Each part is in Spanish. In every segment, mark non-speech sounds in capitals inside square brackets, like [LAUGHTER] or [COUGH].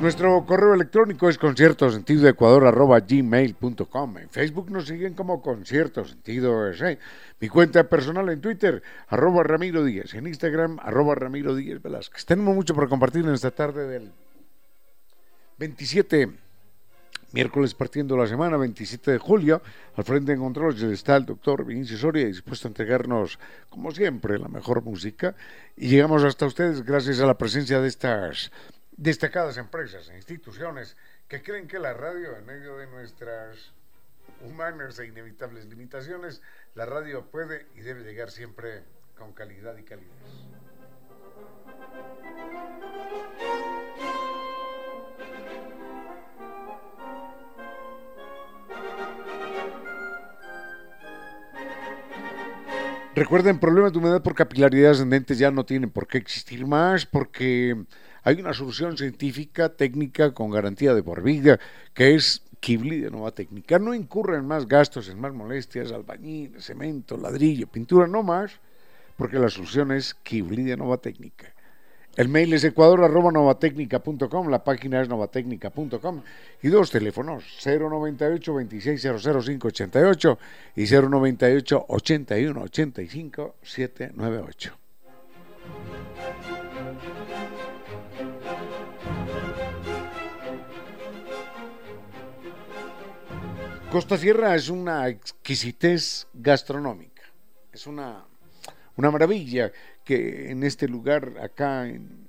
Nuestro correo electrónico es concierto. En Facebook nos siguen como concierto sentido Mi cuenta personal en Twitter, arroba Ramiro. En Instagram, arroba Ramiro Velázquez. Tenemos mucho por compartir en esta tarde del 27, miércoles partiendo la semana, 27 de julio. Al frente en controles está el doctor Vinicio Soria, dispuesto a entregarnos, como siempre, la mejor música. Y llegamos hasta ustedes gracias a la presencia de estas destacadas empresas e instituciones que creen que la radio, en medio de nuestras humanas e inevitables limitaciones, la radio puede y debe llegar siempre con calidad y calidez. Recuerden, problemas de humedad por capilaridad ascendente ya no tienen por qué existir más porque hay una solución científica, técnica, con garantía de por vida, que es Kibli de Nueva Técnica. No incurren más gastos, en más molestias, albañil, cemento, ladrillo, pintura, no más, porque la solución es Kibli de Nueva Técnica. El mail es ecuador.novatecnica.com, la página es novatecnica.com y dos teléfonos, 098 2600588 y 098 Costa Sierra es una exquisitez gastronómica, es una, una maravilla que en este lugar, acá en,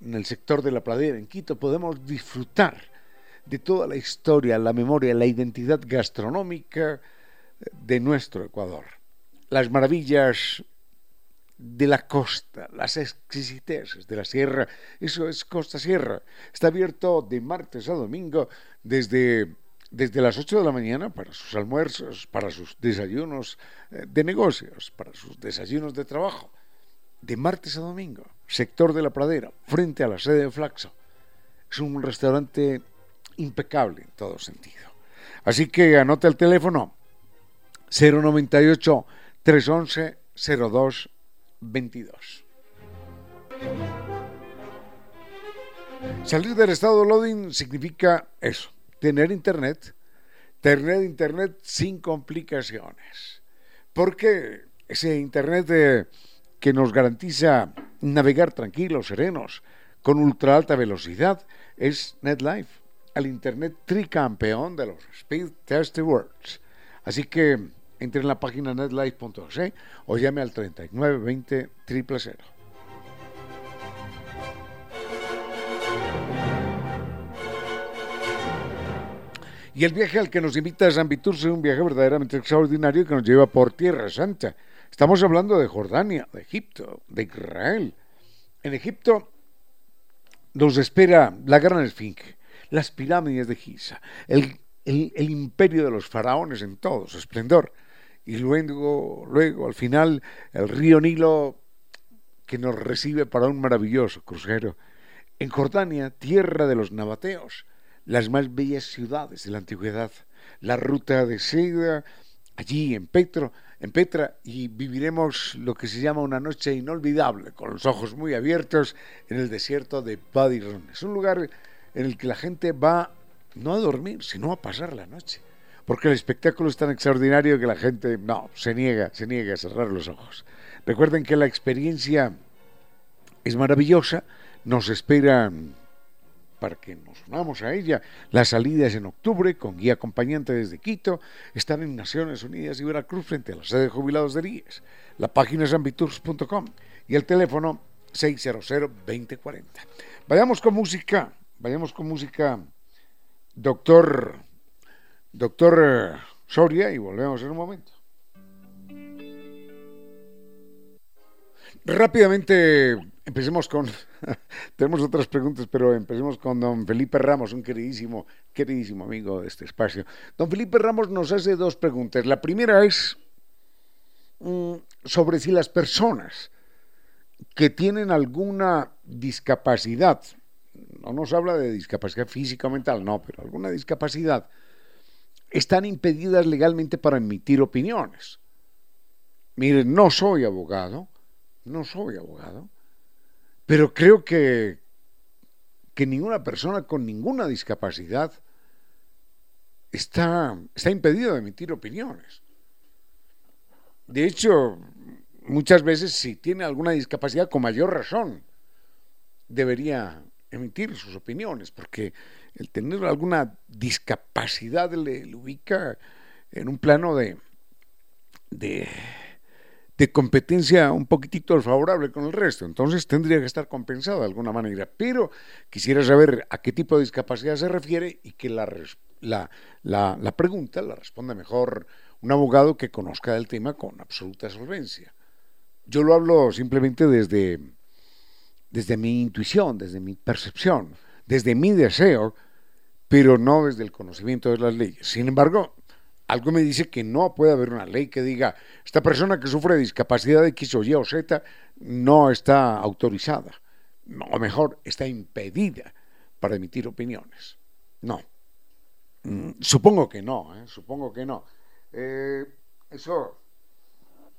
el sector de la pradera, en Quito, podemos disfrutar de toda la historia, la memoria, la identidad gastronómica de nuestro Ecuador. Las maravillas de la costa, las exquisiteces de la sierra, eso es Costa Sierra. Está abierto de martes a domingo desde desde las 8 de la mañana para sus almuerzos, para sus desayunos eh, de negocios, para sus desayunos de trabajo, de martes a domingo, sector de la pradera, frente a la sede de Flaxo. Es un restaurante impecable en todo sentido. Así que anota el teléfono 098 311 0222. Salir del estado de loading significa eso, tener internet, tener internet sin complicaciones. Porque ese internet que nos garantiza navegar tranquilos, serenos, con ultra alta velocidad, es NetLife, el internet tricampeón de los Speed Test Awards. Así que entre en la página netlife.org o llame al 3920 000. Y el viaje al que nos invita Vitur es un viaje verdaderamente extraordinario que nos lleva por Tierra Santa. Estamos hablando de Jordania, de Egipto, de Israel. En Egipto nos espera la gran esfinge, las pirámides de Giza, el, el imperio de los faraones en todo su esplendor. Y luego, luego, al final, el río Nilo que nos recibe para un maravilloso crucero. En Jordania, tierra de los nabateos, las más bellas ciudades de la antigüedad, la ruta de seda, allí en Petro, en Petra, y viviremos lo que se llama una noche inolvidable, con los ojos muy abiertos en el desierto de Badirun. Es un lugar en el que la gente va no a dormir, sino a pasar la noche. Porque el espectáculo es tan extraordinario que la gente no se niega, se niega a cerrar los ojos. Recuerden que la experiencia es maravillosa, nos esperan para que nos unamos a ella. La salida es en octubre con guía acompañante desde Quito. Están en Naciones Unidas y Veracruz frente a la sede de jubilados de IES. La página es ambitours.com y el teléfono 600-2040. Vayamos con música, vayamos con música, doctor, doctor eh, Soria, y volvemos en un momento. Rápidamente empecemos con, [LAUGHS] tenemos otras preguntas, pero empecemos con don Felipe Ramos, un queridísimo, queridísimo amigo de este espacio. Don Felipe Ramos nos hace dos preguntas. La primera es mm, sobre si las personas que tienen alguna discapacidad, no nos habla de discapacidad física o mental, no, pero alguna discapacidad, están impedidas legalmente para emitir opiniones. Miren, no soy abogado, no soy abogado, pero creo que, que ninguna persona con ninguna discapacidad está, está impedida de emitir opiniones. De hecho, muchas veces si tiene alguna discapacidad, con mayor razón, debería emitir sus opiniones, porque el tener alguna discapacidad le, ubica en un plano de, de de competencia un poquitito favorable con el resto. Entonces tendría que estar compensado de alguna manera. Pero quisiera saber a qué tipo de discapacidad se refiere y que la, la, la, pregunta la responda mejor un abogado que conozca del tema con absoluta solvencia. Yo lo hablo simplemente desde, desde mi intuición, desde mi percepción, desde mi deseo, pero no desde el conocimiento de las leyes. Sin embargo, algo me dice que no puede haber una ley que diga, esta persona que sufre discapacidad de X o Y o Z no está autorizada, o mejor, está impedida para emitir opiniones. No. Mm, supongo que no, ¿eh? supongo que no. Eh, eso,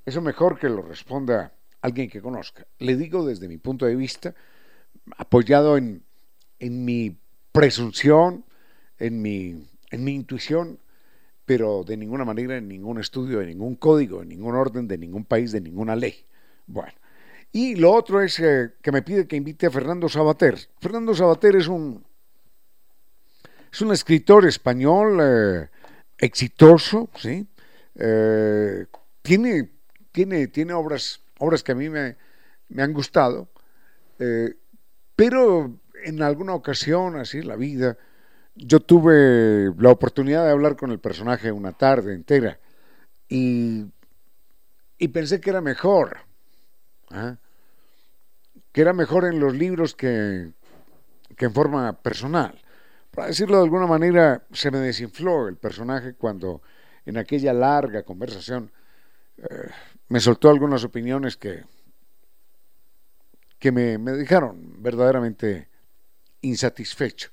eso mejor que lo responda alguien que conozca. Le digo desde mi punto de vista, apoyado en, en mi presunción, en mi, en mi intuición, pero de ninguna manera en ningún estudio, de ningún código, en ningún orden, de ningún país, de ninguna ley. Bueno, y lo otro es eh, que me pide que invite a Fernando Sabater. Fernando Sabater es un, es un escritor español eh, exitoso, ¿sí? Eh, tiene, tiene, tiene obras, obras que a mí me, me han gustado, pero en alguna ocasión, así, la vida, yo tuve la oportunidad de hablar con el personaje una tarde entera y, y pensé que era mejor, ¿ah? que era mejor en los libros que, que en forma personal. Para decirlo de alguna manera, se me desinfló el personaje cuando en aquella larga conversación eh, me soltó algunas opiniones que, que me, me dejaron verdaderamente insatisfecho.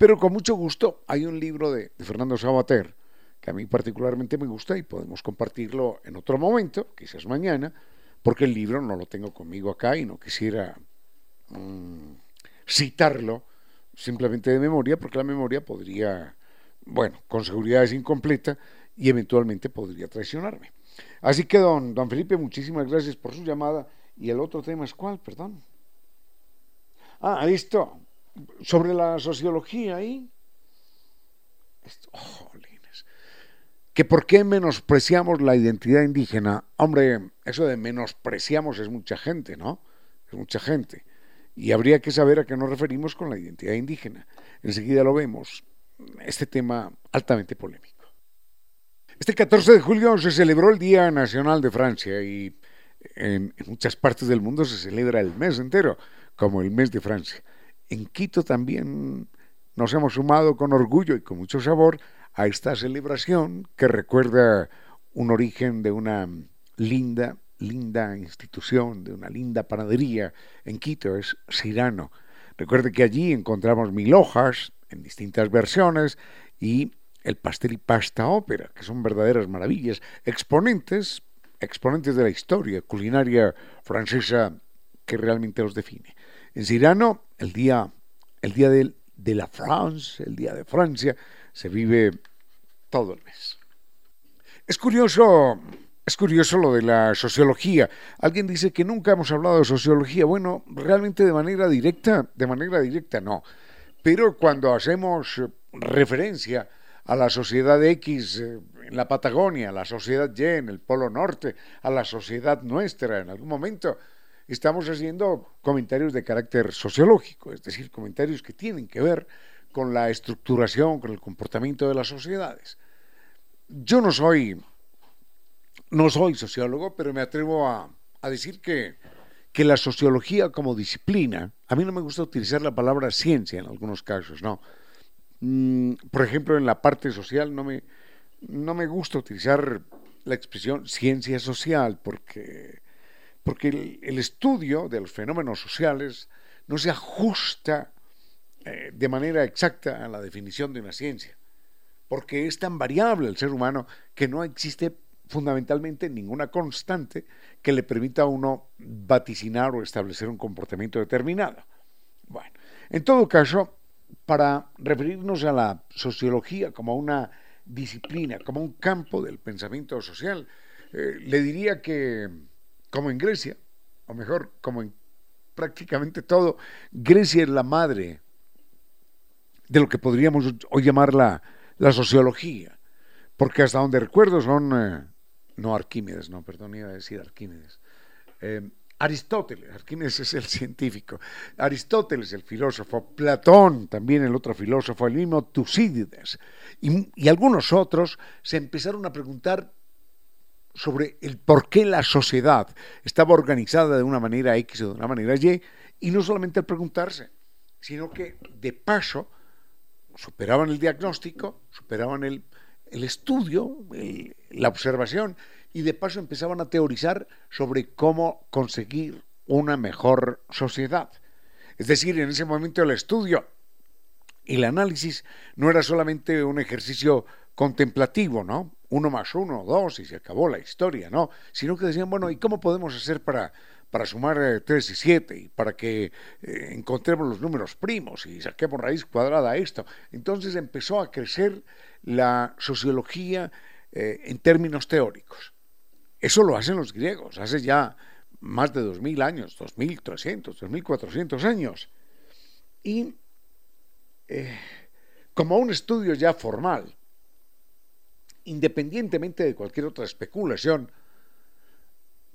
Pero con mucho gusto hay un libro de, Fernando Sabater que a mí particularmente me gusta y podemos compartirlo en otro momento, quizás mañana, porque el libro no lo tengo conmigo acá y no quisiera mm, citarlo simplemente de memoria, porque la memoria podría, bueno, con seguridad es incompleta y eventualmente podría traicionarme. Así que, don, don Felipe, muchísimas gracias por su llamada. ¿Y el otro tema es cuál? Perdón. Ah, listo sobre la sociología ahí. que por qué menospreciamos la identidad indígena. Hombre, eso de menospreciamos es mucha gente, ¿no? Es mucha gente. Y habría que saber a qué nos referimos con la identidad indígena. Enseguida lo vemos. este tema altamente polémico. Este 14 de julio se celebró el Día Nacional de Francia y en, muchas partes del mundo se celebra el mes entero, como el mes de Francia. En Quito también nos hemos sumado con orgullo y con mucho sabor a esta celebración que recuerda un origen de una linda, linda institución, de una linda panadería en Quito, es Cirano. Recuerde que allí encontramos mil hojas en distintas versiones y el pastel y pasta ópera, que son verdaderas maravillas, exponentes, exponentes de la historia culinaria francesa que realmente los define. En Cirano, el día, el día de, de la France, el día de Francia, se vive todo el mes. Es curioso, es curioso lo de la sociología. Alguien dice que nunca hemos hablado de sociología. Bueno, realmente de manera directa, de manera directa no. Pero cuando hacemos referencia a la sociedad X eh, en la Patagonia, a la sociedad Y en el Polo Norte, a la sociedad nuestra en algún momento, estamos haciendo comentarios de carácter sociológico, es decir, comentarios que tienen que ver con la estructuración, con el comportamiento de las sociedades. Yo no soy, no soy sociólogo, pero me atrevo a, decir que, que la sociología como disciplina, a mí no me gusta utilizar la palabra ciencia en algunos casos, no Mm, por ejemplo, en la parte social no me, no me gusta utilizar la expresión ciencia social porque, porque el, estudio de los fenómenos sociales no se ajusta eh, de manera exacta a la definición de una ciencia, porque es tan variable el ser humano que no existe fundamentalmente ninguna constante que le permita a uno vaticinar o establecer un comportamiento determinado. Bueno, en todo caso, para referirnos a la sociología como una disciplina, como un campo del pensamiento social, eh, le diría que, como en Grecia, o mejor, como en prácticamente todo, Grecia es la madre de lo que podríamos hoy llamar la, sociología, porque hasta donde recuerdo son, eh, no Arquímedes, no, perdón, iba a decir Arquímedes, eh, Aristóteles, Arquímedes es el [LAUGHS] científico, Aristóteles el filósofo, Platón también el otro filósofo, el mismo Tucídides y, algunos otros se empezaron a preguntar sobre el por qué la sociedad estaba organizada de una manera X o de una manera Y, y no solamente al preguntarse, sino que de paso superaban el diagnóstico, superaban el, estudio, la observación y de paso empezaban a teorizar sobre cómo conseguir una mejor sociedad. Es decir, en ese momento el estudio y el análisis no era solamente un ejercicio contemplativo, ¿no? Uno más uno, dos, y se acabó la historia, ¿no? Sino que decían, bueno, ¿y cómo podemos hacer para, para sumar eh, tres y siete y para que eh, encontremos los números primos y saquemos raíz cuadrada a esto? Entonces empezó a crecer la sociología eh, en términos teóricos. Eso lo hacen los griegos, hace ya más de 2.000 años, 2.300, 2.400 años. Y eh, como un estudio ya formal, independientemente de cualquier otra especulación,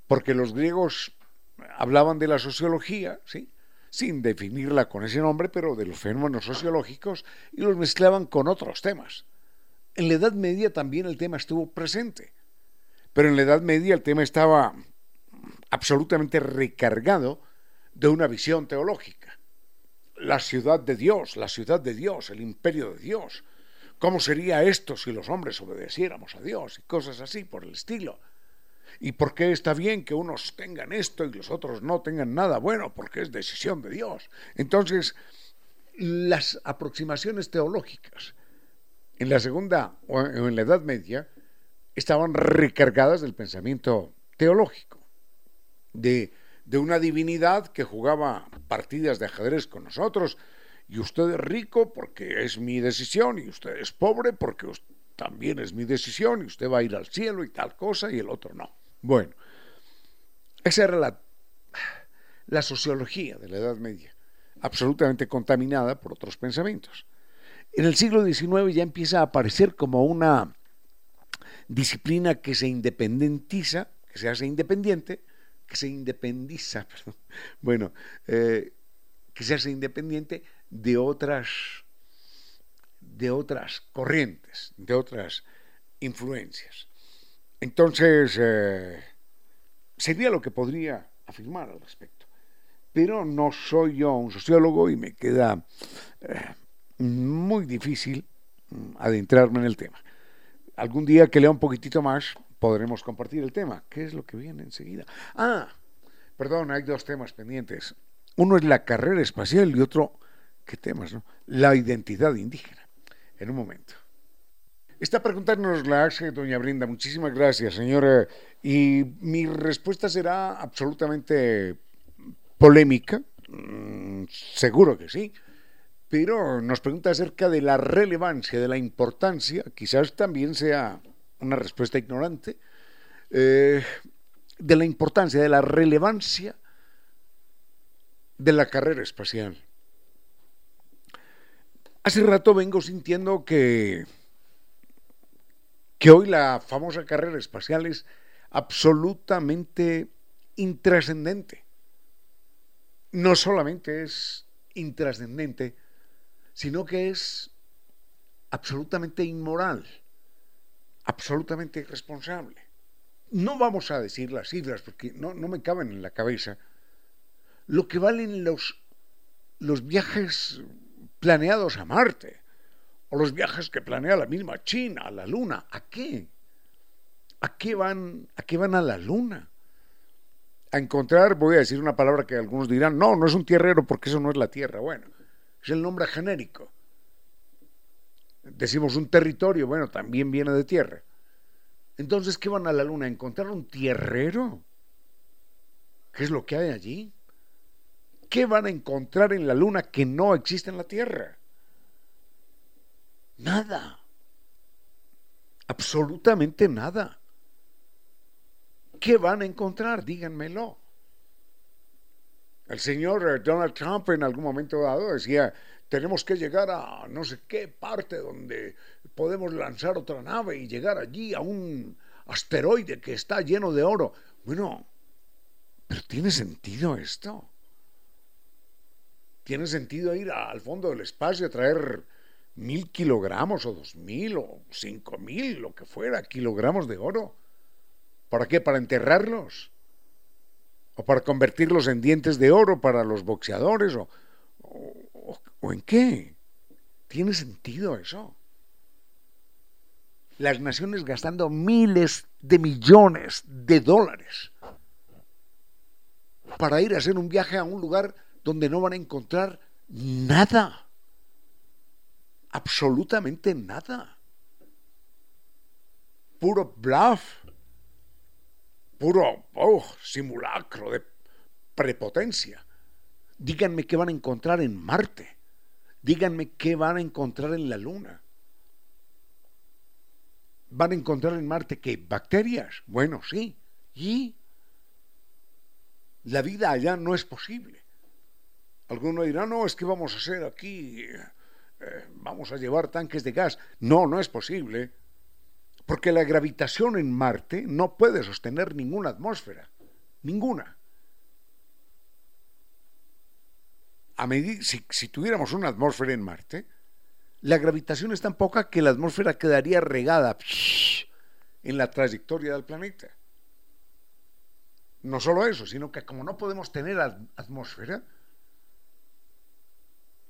porque los griegos hablaban de la sociología, ¿sí? sin definirla con ese nombre, pero de los fenómenos sociológicos, y los mezclaban con otros temas. En la Edad Media también el tema estuvo presente. Pero en la Edad Media el tema estaba absolutamente recargado de una visión teológica. La ciudad de Dios, la ciudad de Dios, el imperio de Dios. ¿Cómo sería esto si los hombres obedeciéramos a Dios? Y cosas así por el estilo. ¿Y por qué está bien que unos tengan esto y los otros no tengan nada? Bueno, porque es decisión de Dios. Entonces, las aproximaciones teológicas en la segunda o en la Edad Media estaban recargadas del pensamiento teológico, de, de una divinidad que jugaba partidas de ajedrez con nosotros, y usted es rico porque es mi decisión, y usted es pobre porque también es mi decisión, y usted va a ir al cielo y tal cosa, y el otro no. Bueno, esa era la, la sociología de la Edad Media, absolutamente contaminada por otros pensamientos. En el siglo XIX ya empieza a aparecer como una disciplina que se independiza, que se hace independiente, que se independiza, [LAUGHS] perdón, bueno, eh, que se hace independiente de otras de otras corrientes, de otras influencias. Entonces, eh, sería lo que podría afirmar al respecto. Pero no soy yo un sociólogo y me queda eh, muy difícil mm, adentrarme en el tema. Algún día que lea un poquitito más podremos compartir el tema. ¿Qué es lo que viene enseguida? Ah, perdón, hay dos temas pendientes. Uno es la carrera espacial y otro, ¿qué temas? No? La identidad indígena. En un momento. Esta pregunta nos la hace doña Brinda. Muchísimas gracias, señora. Y mi respuesta será absolutamente polémica. Mm, seguro que sí. Pero nos pregunta acerca de la relevancia, de la importancia. Quizás también sea una respuesta ignorante. Eh, de la importancia, de la relevancia de la carrera espacial. Hace rato vengo sintiendo que que hoy la famosa carrera espacial es absolutamente intrascendente. No solamente es intrascendente, sino que es absolutamente inmoral, absolutamente irresponsable. No vamos a decir las cifras porque no, no me caben en la cabeza. Lo que valen los, los viajes planeados a Marte o los viajes que planea la misma China a la Luna. ¿A qué? ¿A qué van, a qué van a la Luna? A encontrar, voy a decir una palabra que algunos dirán, no, no es un tierrero porque eso no es la Tierra. Bueno, es el nombre genérico. Decimos un territorio, bueno, también viene de tierra. Entonces, ¿qué van a la Luna? ¿A encontrar un tierrero? ¿Qué es lo que hay allí? ¿Qué van a encontrar en la Luna que no existe en la Tierra? Nada. Absolutamente nada. ¿Qué van a encontrar? Díganmelo. El señor eh, Donald Trump en algún momento dado decía, tenemos que llegar a no sé qué parte donde podemos lanzar otra nave y llegar allí a un asteroide que está lleno de oro. Bueno, pero ¿tiene sentido esto? ¿Tiene sentido ir al fondo del espacio a traer mil kilogramos o dos mil o cinco mil, lo que fuera, kilogramos de oro. ¿Para qué? ¿Para enterrarlos? ¿O para convertirlos en dientes de oro para los boxeadores? ¿O, o, en qué? ¿Tiene sentido eso? Las naciones gastando miles de millones de dólares para ir a hacer un viaje a un lugar donde no van a encontrar nada absolutamente nada. Puro bluff, puro oh, simulacro de prepotencia. Díganme qué van a encontrar en Marte. Díganme qué van a encontrar en la Luna. ¿Van a encontrar en Marte qué? ¿Bacterias? Bueno, sí. ¿Y? La vida allá no es posible. Alguno dirá, no, es que vamos a hacer aquí eh, vamos a llevar tanques de gas. No, no es posible, porque la gravitación en Marte no puede sostener ninguna atmósfera, ninguna. A si, si tuviéramos una atmósfera en Marte, la gravitación es tan poca que la atmósfera quedaría regada en la trayectoria del planeta. No solo eso, sino que como no podemos tener atmósfera,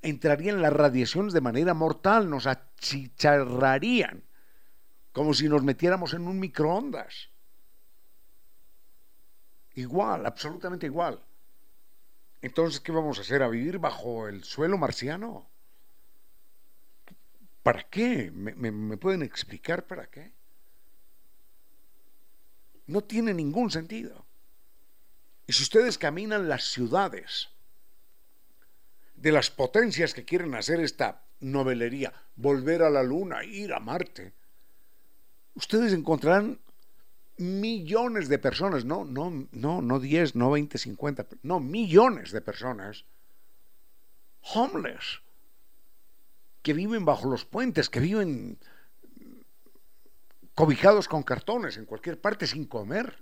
entrarían las radiaciones de manera mortal, nos achicharrarían, como si nos metiéramos en un microondas. Igual, absolutamente igual. Entonces, ¿qué vamos a hacer? ¿A vivir bajo el suelo marciano? ¿Para qué? ¿Me, me pueden explicar para qué? No tiene ningún sentido. Y si ustedes caminan las ciudades, de las potencias que quieren hacer esta novelería, volver a la luna, ir a Marte, ustedes encontrarán millones de personas, no, no, no, no 10, no 20, 50, no, millones de personas homeless, que viven bajo los puentes, que viven cobijados con cartones en cualquier parte sin comer,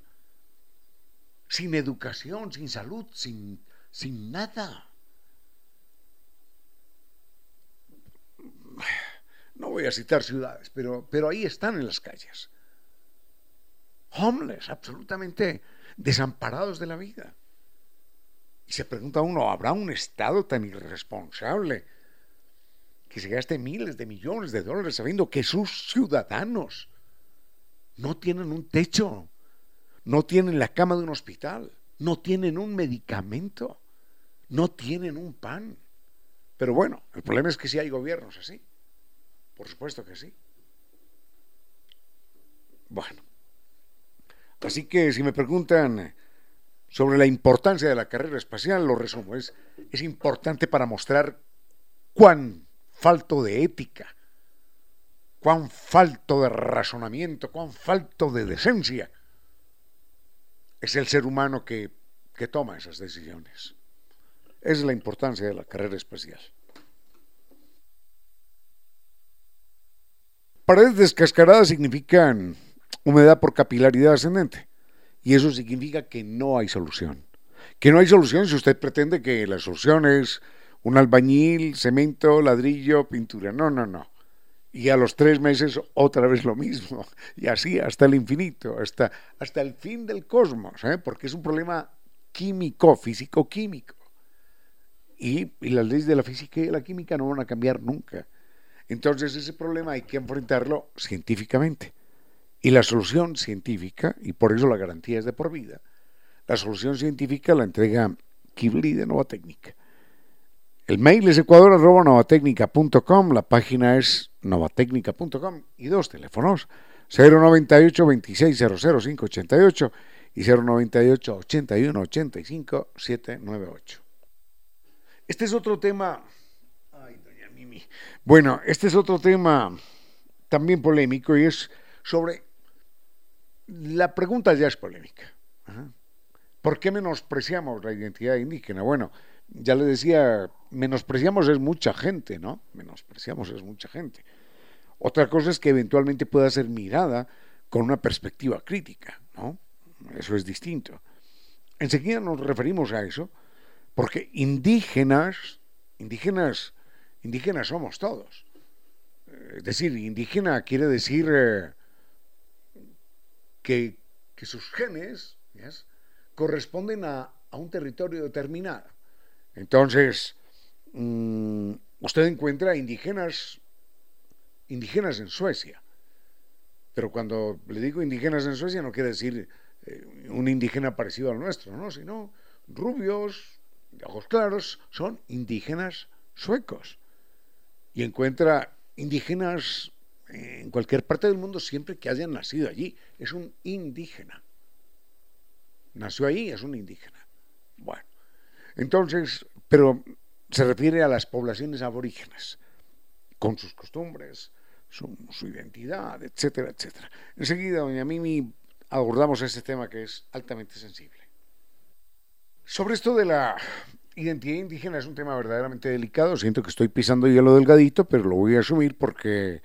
sin educación, sin salud, sin, sin voy a citar ciudades, pero, pero ahí están en las calles. Homeless, absolutamente desamparados de la vida. Y se pregunta uno, ¿habrá un Estado tan irresponsable que se gaste miles de millones de dólares sabiendo que sus ciudadanos no tienen un techo, no tienen la cama de un hospital, no tienen un medicamento, no tienen un pan? Pero bueno, el problema es que si hay gobiernos así. Por supuesto que sí. Bueno. Así que si me preguntan sobre la importancia de la carrera espacial, lo resumo. Es, es importante para mostrar cuán falto de ética, cuán falto de razonamiento, cuán falto de decencia es el ser humano que, que toma esas decisiones. Es la importancia de la carrera espacial. Paredes descascaradas significan humedad por capilaridad ascendente. Y eso significa que no hay solución. Que no hay solución si usted pretende que la solución es un albañil, cemento, ladrillo, pintura. No, no, no. Y a los tres meses otra vez lo mismo. [LAUGHS] Y así hasta el infinito, hasta, hasta el fin del cosmos, ¿eh? porque es un problema químico, físico-químico. Y, las leyes de la física y de la química no van a cambiar nunca. Entonces ese problema hay que enfrentarlo científicamente. Y la solución científica, y por eso la garantía es de por vida, la solución científica la entrega Kibli de Nova Técnica. El mail es ecuador.novatecnica.com, la página es novatecnica.com y dos teléfonos, 098 2600 588 y 098 81 85 798. Este es otro tema bueno, este es otro tema también polémico y es sobre... La pregunta ya es polémica. ¿Por qué menospreciamos la identidad indígena? Bueno, ya le decía, menospreciamos es mucha gente, ¿no? Menospreciamos es mucha gente. Otra cosa es que eventualmente pueda ser mirada con una perspectiva crítica, ¿no? Eso es distinto. Enseguida nos referimos a eso, porque indígenas, indígenas indígenas somos todos. Es decir, indígena quiere decir eh, que, sus genes corresponden a, un territorio determinado. Entonces, mm, usted encuentra indígenas, indígenas en Suecia. Pero cuando le digo indígenas en Suecia no quiere decir eh, un indígena parecido al nuestro, ¿no? Sino rubios, de ojos claros, son indígenas suecos y encuentra indígenas en cualquier parte del mundo siempre que hayan nacido allí. Es un indígena. Nació ahí, es un indígena. Bueno, entonces, pero se refiere a las poblaciones aborígenes, con sus costumbres, su, su identidad, etcétera, etcétera. Enseguida, doña Mimi, abordamos este tema que es altamente sensible. Sobre esto de la identidad indígena es un tema verdaderamente delicado. Siento que estoy pisando hielo delgadito, pero lo voy a asumir porque,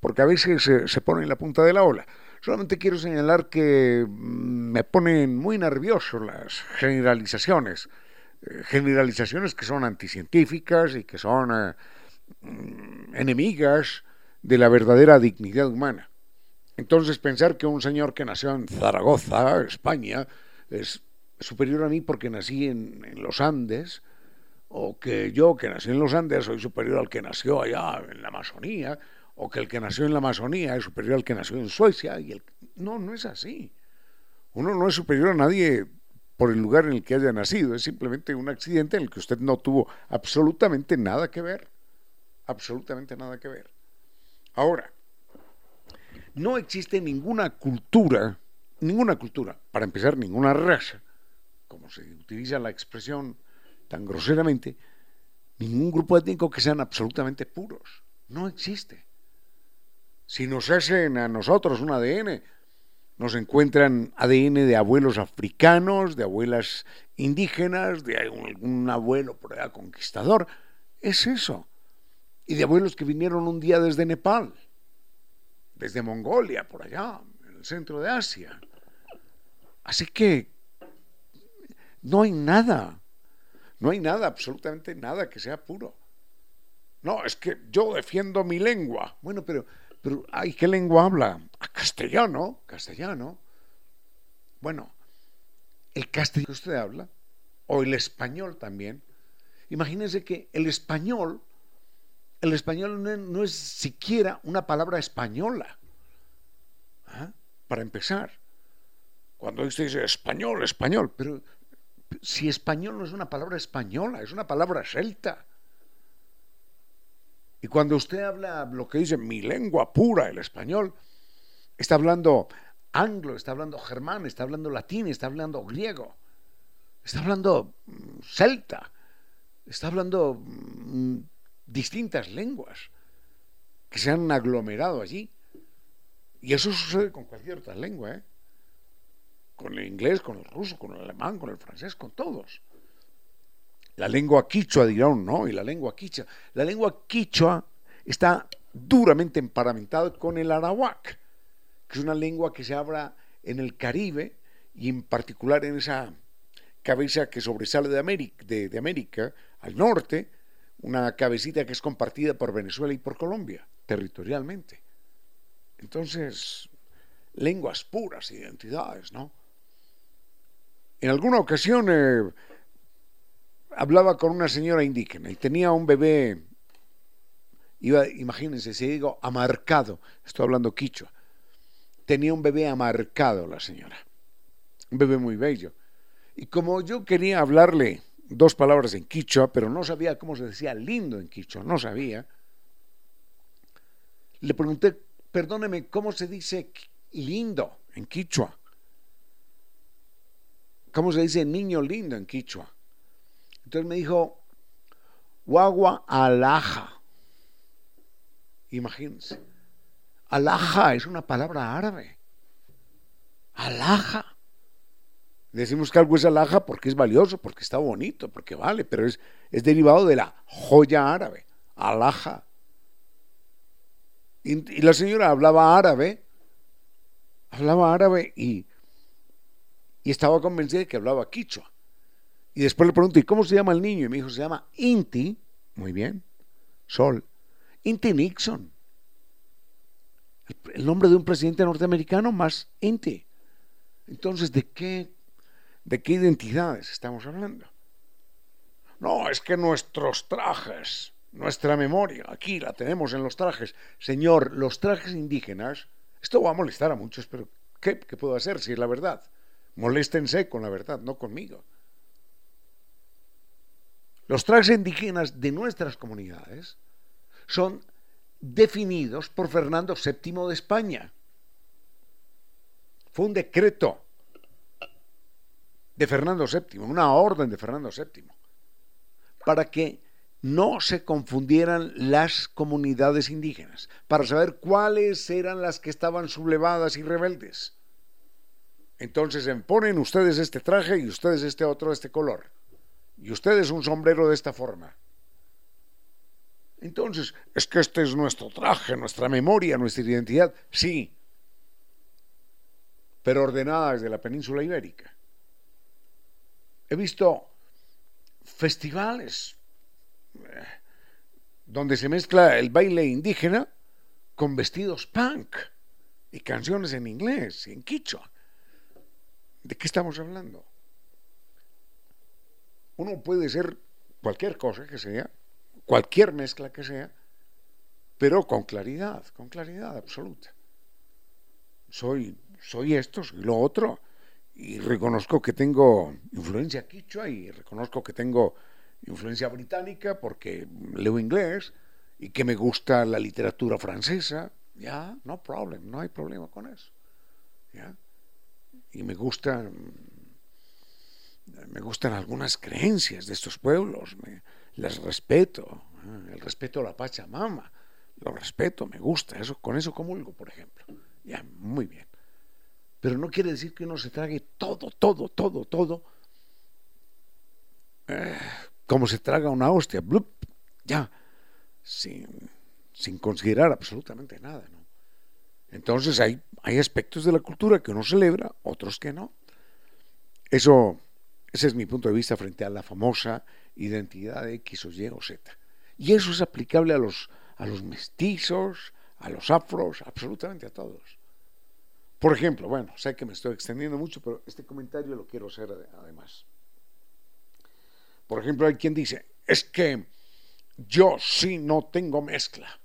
porque a veces se, se pone en la punta de la ola. Solamente quiero señalar que mm, me ponen muy nervioso las generalizaciones. Eh, generalizaciones que son anticientíficas y que son eh, mm, enemigas de la verdadera dignidad humana. Entonces pensar que un señor que nació en Zaragoza, España, es superior a mí porque nací en, los Andes, o que yo que nací en los Andes soy superior al que nació allá en la Amazonía, o que el que nació en la Amazonía es superior al que nació en Suecia. Y el... No, no es así. Uno no es superior a nadie por el lugar en el que haya nacido, es simplemente un accidente en el que usted no tuvo absolutamente nada que ver. Absolutamente nada que ver. Ahora, no existe ninguna cultura, ninguna cultura, para empezar, ninguna raza, se utiliza la expresión tan groseramente, ningún grupo étnico que sean absolutamente puros. No existe. Si nos hacen a nosotros un ADN, nos encuentran ADN de abuelos africanos, de abuelas indígenas, de algún abuelo por allá conquistador. Es eso. Y de abuelos que vinieron un día desde Nepal, desde Mongolia, por allá, en el centro de Asia. Así que no hay nada. No hay nada, absolutamente nada que sea puro. No, es que yo defiendo mi lengua. Bueno, pero, pero ¿qué lengua habla? A castellano, castellano. Bueno, el castellano que usted habla, o el español también. Imagínense que el español, el español no es, siquiera una palabra española. ¿ah? Para empezar, cuando usted dice español, español, pero si español no es una palabra española, es una palabra celta. Y cuando usted habla lo que dice mi lengua pura, el español, está hablando anglo, está hablando germán, está hablando latín, está hablando griego, está hablando mm, celta, está hablando mm, distintas lenguas que se han aglomerado allí. Y eso sucede con cualquier otra lengua, ¿eh? Con el inglés, con el ruso, con el alemán, con el francés, con todos. La lengua quichua dirán, ¿no? Y la lengua quichua. La lengua quichua está duramente emparamentada con el arawak, que es una lengua que se habla en el Caribe y en particular en esa cabeza que sobresale de América, de América al norte, una cabecita que es compartida por Venezuela y por Colombia, territorialmente. Entonces, lenguas puras, identidades, ¿no? En alguna ocasión eh, hablaba con una señora indígena y tenía un bebé, iba, imagínense, si digo amarcado, estoy hablando quichua, tenía un bebé amarcado la señora, un bebé muy bello. Y como yo quería hablarle dos palabras en quichua, pero no sabía cómo se decía lindo en quichua, no sabía, le pregunté, perdóneme, ¿cómo se dice lindo en quichua? ¿Cómo se dice niño lindo en quichua? Entonces me dijo, guagua alaja. Imagínense. Alaja es una palabra árabe. Alaja. Decimos que algo es alhaja porque es valioso, porque está bonito, porque vale, pero es, es derivado de la joya árabe, alaja. Y, y, la señora hablaba árabe, hablaba árabe y y estaba convencida de que hablaba quichua. Y después le pregunté, ¿y cómo se llama el niño? Y me dijo, se llama Inti, muy bien, Sol, Inti Nixon. El, nombre de un presidente norteamericano más Inti. Entonces, ¿de qué, ¿de qué identidades estamos hablando? No, es que nuestros trajes, nuestra memoria, aquí la tenemos en los trajes. Señor, los trajes indígenas, esto va a molestar a muchos, pero ¿qué, qué puedo hacer si es la verdad? Moléstense con la verdad, no conmigo. Los trajes indígenas de nuestras comunidades son definidos por Fernando VII de España. Fue un decreto de Fernando VII, una orden de Fernando VII, para que no se confundieran las comunidades indígenas, para saber cuáles eran las que estaban sublevadas y rebeldes. Entonces ponen ustedes este traje y ustedes este otro de este color. Y ustedes un sombrero de esta forma. Entonces, es que este es nuestro traje, nuestra memoria, nuestra identidad. Sí, pero ordenada desde la península ibérica. He visto festivales eh, donde se mezcla el baile indígena con vestidos punk y canciones en inglés y en quichua. ¿De qué estamos hablando? Uno puede ser cualquier cosa que sea, cualquier mezcla que sea, pero con claridad, con claridad absoluta. Soy, soy esto, soy lo otro, y reconozco que tengo influencia quichua y reconozco que tengo influencia británica porque leo inglés y que me gusta la literatura francesa. Ya, no problem, no hay problema con eso. ¿Ya? Y me gustan me gustan algunas creencias de estos pueblos, me, las respeto, ¿eh? el respeto a la Pachamama, lo respeto, me gusta, eso, con eso comulgo, por ejemplo. Ya, muy bien. Pero no quiere decir que uno se trague todo, todo, todo, todo, eh, como se traga una hostia, blup, ya, sin, sin considerar absolutamente nada. Entonces hay, hay aspectos de la cultura que uno celebra, otros que no. Eso, ese es mi punto de vista frente a la famosa identidad de X o Y o Z. Y eso es aplicable a los, a los mestizos, a los afros, absolutamente a todos. Por ejemplo, bueno, sé que me estoy extendiendo mucho, pero este comentario lo quiero hacer además. Por ejemplo, hay quien dice, es que yo sí no tengo mezcla.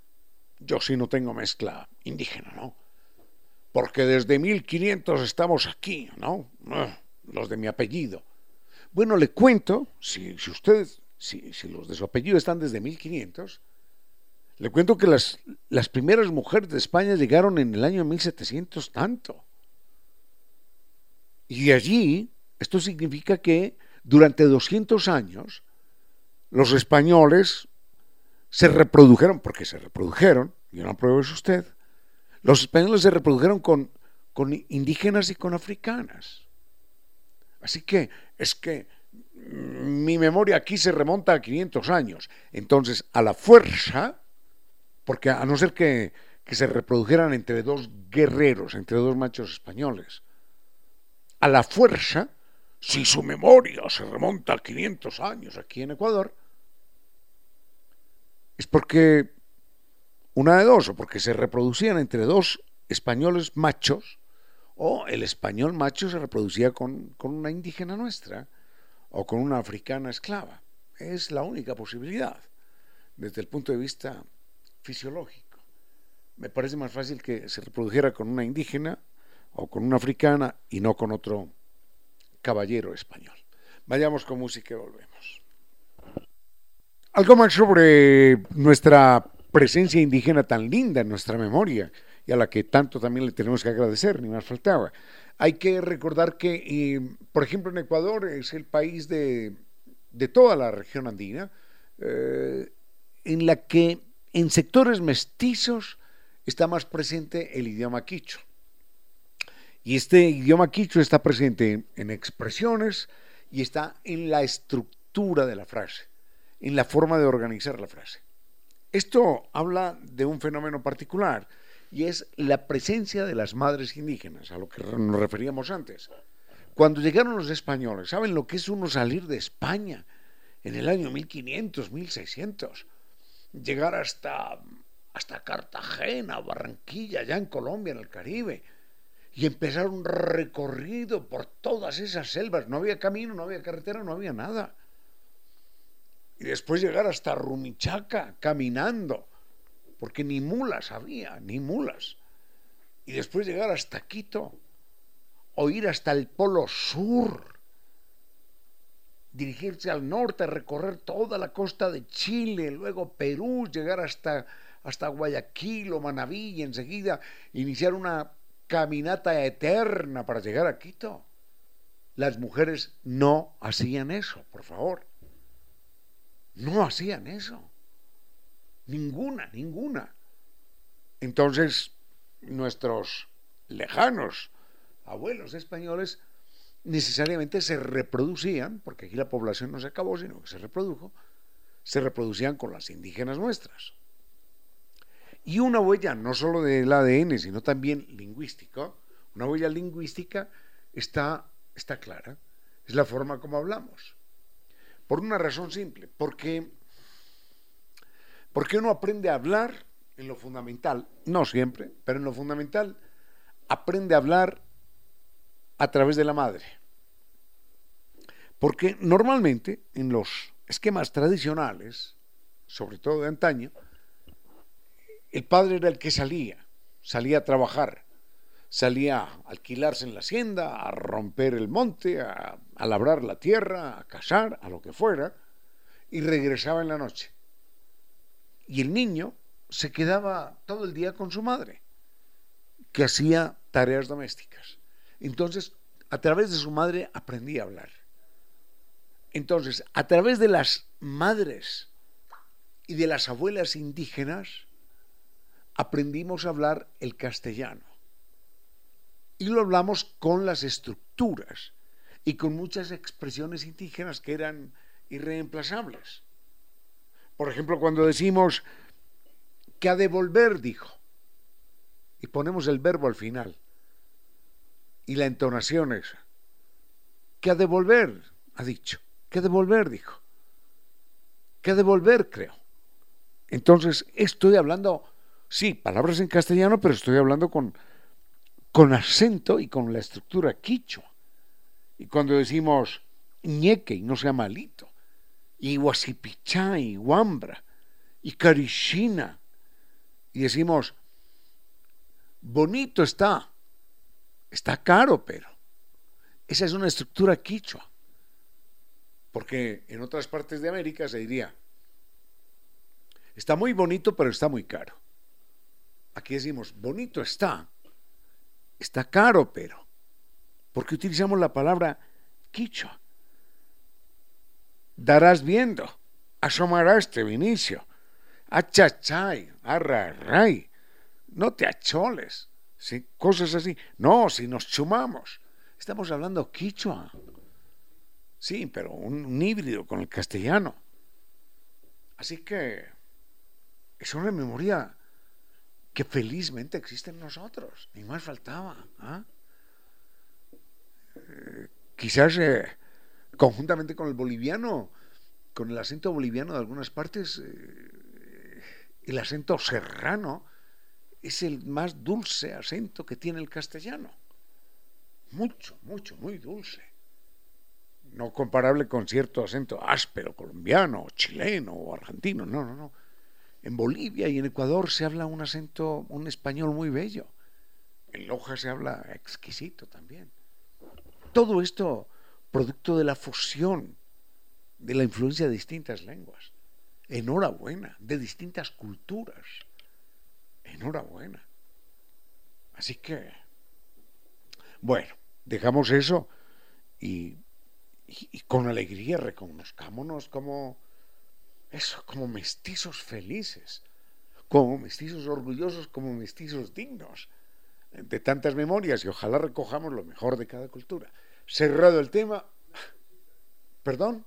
Yo sí no tengo mezcla indígena, ¿no? Porque desde 1500 estamos aquí, ¿no? Ah, los de mi apellido. Bueno, le cuento, si, si usted, si, los de su apellido están desde 1500, le cuento que las, las primeras mujeres de España llegaron en el año 1700 tanto. Y allí, esto significa que durante 200 años, los españoles se reprodujeron, porque se reprodujeron, yo no apruebo eso usted, los españoles se reprodujeron con, con indígenas y con africanas. Así que es que mi memoria aquí se remonta a 500 años. Entonces, a la fuerza, porque a no ser que, se reprodujeran entre dos guerreros, entre dos machos españoles, a la fuerza, si su memoria se remonta a 500 años aquí en Ecuador, es porque una de dos, o porque se reproducían entre dos españoles machos, o el español macho se reproducía con, con una indígena nuestra, o con una africana esclava. Es la única posibilidad desde el punto de vista fisiológico. Me parece más fácil que se reprodujera con una indígena o con una africana y no con otro caballero español. Vayamos con música y volvemos. Algo más sobre nuestra presencia indígena tan linda en nuestra memoria y a la que tanto también le tenemos que agradecer, ni más faltaba. Hay que recordar que, eh, por ejemplo, en Ecuador es el país de, toda la región andina eh, en la que en sectores mestizos está más presente el idioma quicho. Y este idioma quicho está presente en expresiones y está en la estructura de la frase, en la forma de organizar la frase. Esto habla de un fenómeno particular y es la presencia de las madres indígenas, a lo que nos referíamos antes. Cuando llegaron los españoles, ¿saben lo que es uno salir de España en el año 1500, 1600? llegar hasta, hasta Cartagena, Barranquilla, ya en Colombia, en el Caribe, y empezar un recorrido por todas esas selvas. No había camino, no había carretera, no había nada. Y después llegar hasta Rumichaca caminando, porque ni mulas había, ni mulas. Y después llegar hasta Quito, o ir hasta el Polo Sur dirigirse al norte, recorrer toda la costa de Chile, luego Perú, llegar hasta, hasta Guayaquil o Manabí y enseguida iniciar una caminata eterna para llegar a Quito. Las mujeres no hacían eso, por favor. No hacían eso. Ninguna, ninguna. Entonces, nuestros lejanos abuelos españoles necesariamente se reproducían, porque aquí la población no se acabó, sino que se reprodujo, se reproducían con las indígenas nuestras. Y una huella no solo del ADN, sino también lingüística, una huella lingüística está, está clara, es la forma como hablamos. Por una razón simple, porque, porque uno aprende a hablar en lo fundamental, no siempre, pero en lo fundamental, aprende a hablar a través de la madre. Porque normalmente en los esquemas tradicionales, sobre todo de antaño, el padre era el que salía, salía a trabajar, salía a alquilarse en la hacienda, a romper el monte, a, labrar la tierra, a cazar, a lo que fuera, y regresaba en la noche. Y el niño se quedaba todo el día con su madre, que hacía tareas domésticas. Entonces, a través de su madre aprendí a hablar. Entonces, a través de las madres y de las abuelas indígenas, aprendimos a hablar el castellano. Y lo hablamos con las estructuras y con muchas expresiones indígenas que eran irreemplazables. Por ejemplo, cuando decimos que a devolver, dijo, y ponemos el verbo al final y la entonación esa. Que a devolver, ha dicho. Que a devolver, dijo. Que a devolver, creo. Entonces, estoy hablando, sí, palabras en castellano, pero estoy hablando con, con acento y con la estructura quichua. Y cuando decimos ñeque y no sea malito, y huasipichá y huambra, y carishina, y decimos, bonito está, está caro, pero esa es una estructura quichua. Porque en otras partes de América se diría, está muy bonito, pero está muy caro. Aquí decimos, bonito está, está caro, pero. Porque utilizamos la palabra quichua. Darás viendo, asomarás vinicio, achachay, arraray, no te acholes, ¿sí? cosas así. No, si nos chumamos, estamos hablando quichua. Sí, pero un, híbrido con el castellano. Así que es una memoria que felizmente existe en nosotros, ni más faltaba. ¿ah? Quizás eh, conjuntamente con el boliviano, con el acento boliviano de algunas partes, eh, el acento serrano es el más dulce acento que tiene el castellano. Mucho, mucho, muy dulce no comparable con cierto acento áspero colombiano, chileno o argentino, no, no, no. En Bolivia y en Ecuador se habla un acento, un español muy bello. En Loja se habla exquisito también. Todo esto producto de la fusión, de la influencia de distintas lenguas. Enhorabuena, de distintas culturas. Enhorabuena. Así que, bueno, dejamos eso y con alegría reconozcámonos como eso, como mestizos felices, como mestizos orgullosos, como mestizos dignos de tantas memorias y ojalá recojamos lo mejor de cada cultura. Cerrado el tema, perdón.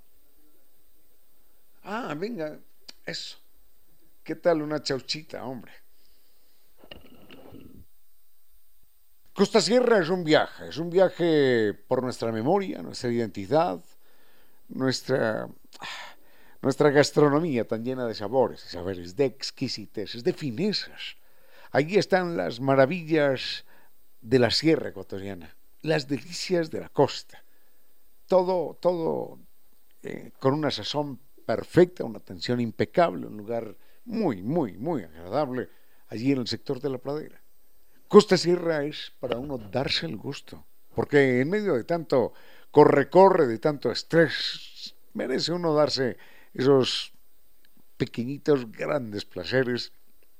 Ah, venga, eso. ¿Qué tal una chauchita, hombre? Costa Sierra es un viaje, es un viaje por nuestra memoria, nuestra identidad, nuestra, nuestra gastronomía tan llena de sabores, de saberes, de exquisiteces, de finezas. Allí están las maravillas de la sierra ecuatoriana, las delicias de la costa. Todo, todo eh, con una sazón perfecta, una atención impecable, un lugar muy, muy, muy agradable allí en el sector de la pradera. Costa Sierra es para uno darse el gusto, porque en medio de tanto corre-corre, de tanto estrés, merece uno darse esos pequeñitos grandes placeres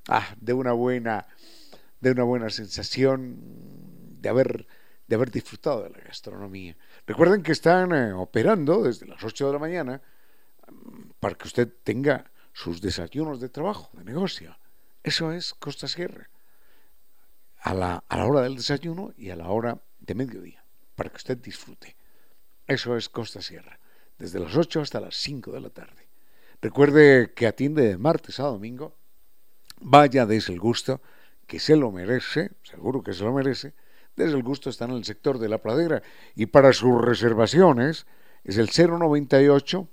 ah, de una buena de una buena sensación de haber de haber disfrutado de la gastronomía. Recuerden que están eh, operando desde las 8 de la mañana mm, para que usted tenga sus desayunos de trabajo, de negocio. Eso es Costa Sierra a la, a la hora del desayuno y a la hora de mediodía, para que usted disfrute. Eso es Costa Sierra, desde las 8 hasta las 5 de la tarde. Recuerde que atiende de martes a domingo. Vaya desde el gusto, que se lo merece, seguro que se lo merece. Desde el gusto está en el sector de la pradera. Y para sus reservaciones es el 098,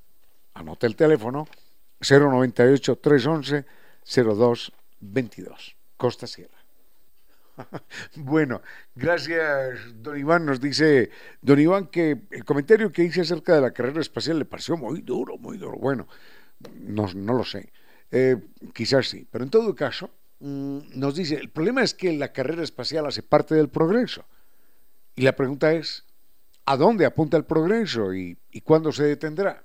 anote el teléfono, 098 311 0222, Costa Sierra. [LAUGHS] bueno, gracias, don Iván. Nos dice don Iván que el comentario que hice acerca de la carrera espacial le pareció muy duro, muy duro. Bueno, no, no lo sé. Eh, quizás sí, pero en todo caso, mm, nos dice, el problema es que la carrera espacial hace parte del progreso. Y la pregunta es, ¿a dónde apunta el progreso y, y cuándo se detendrá?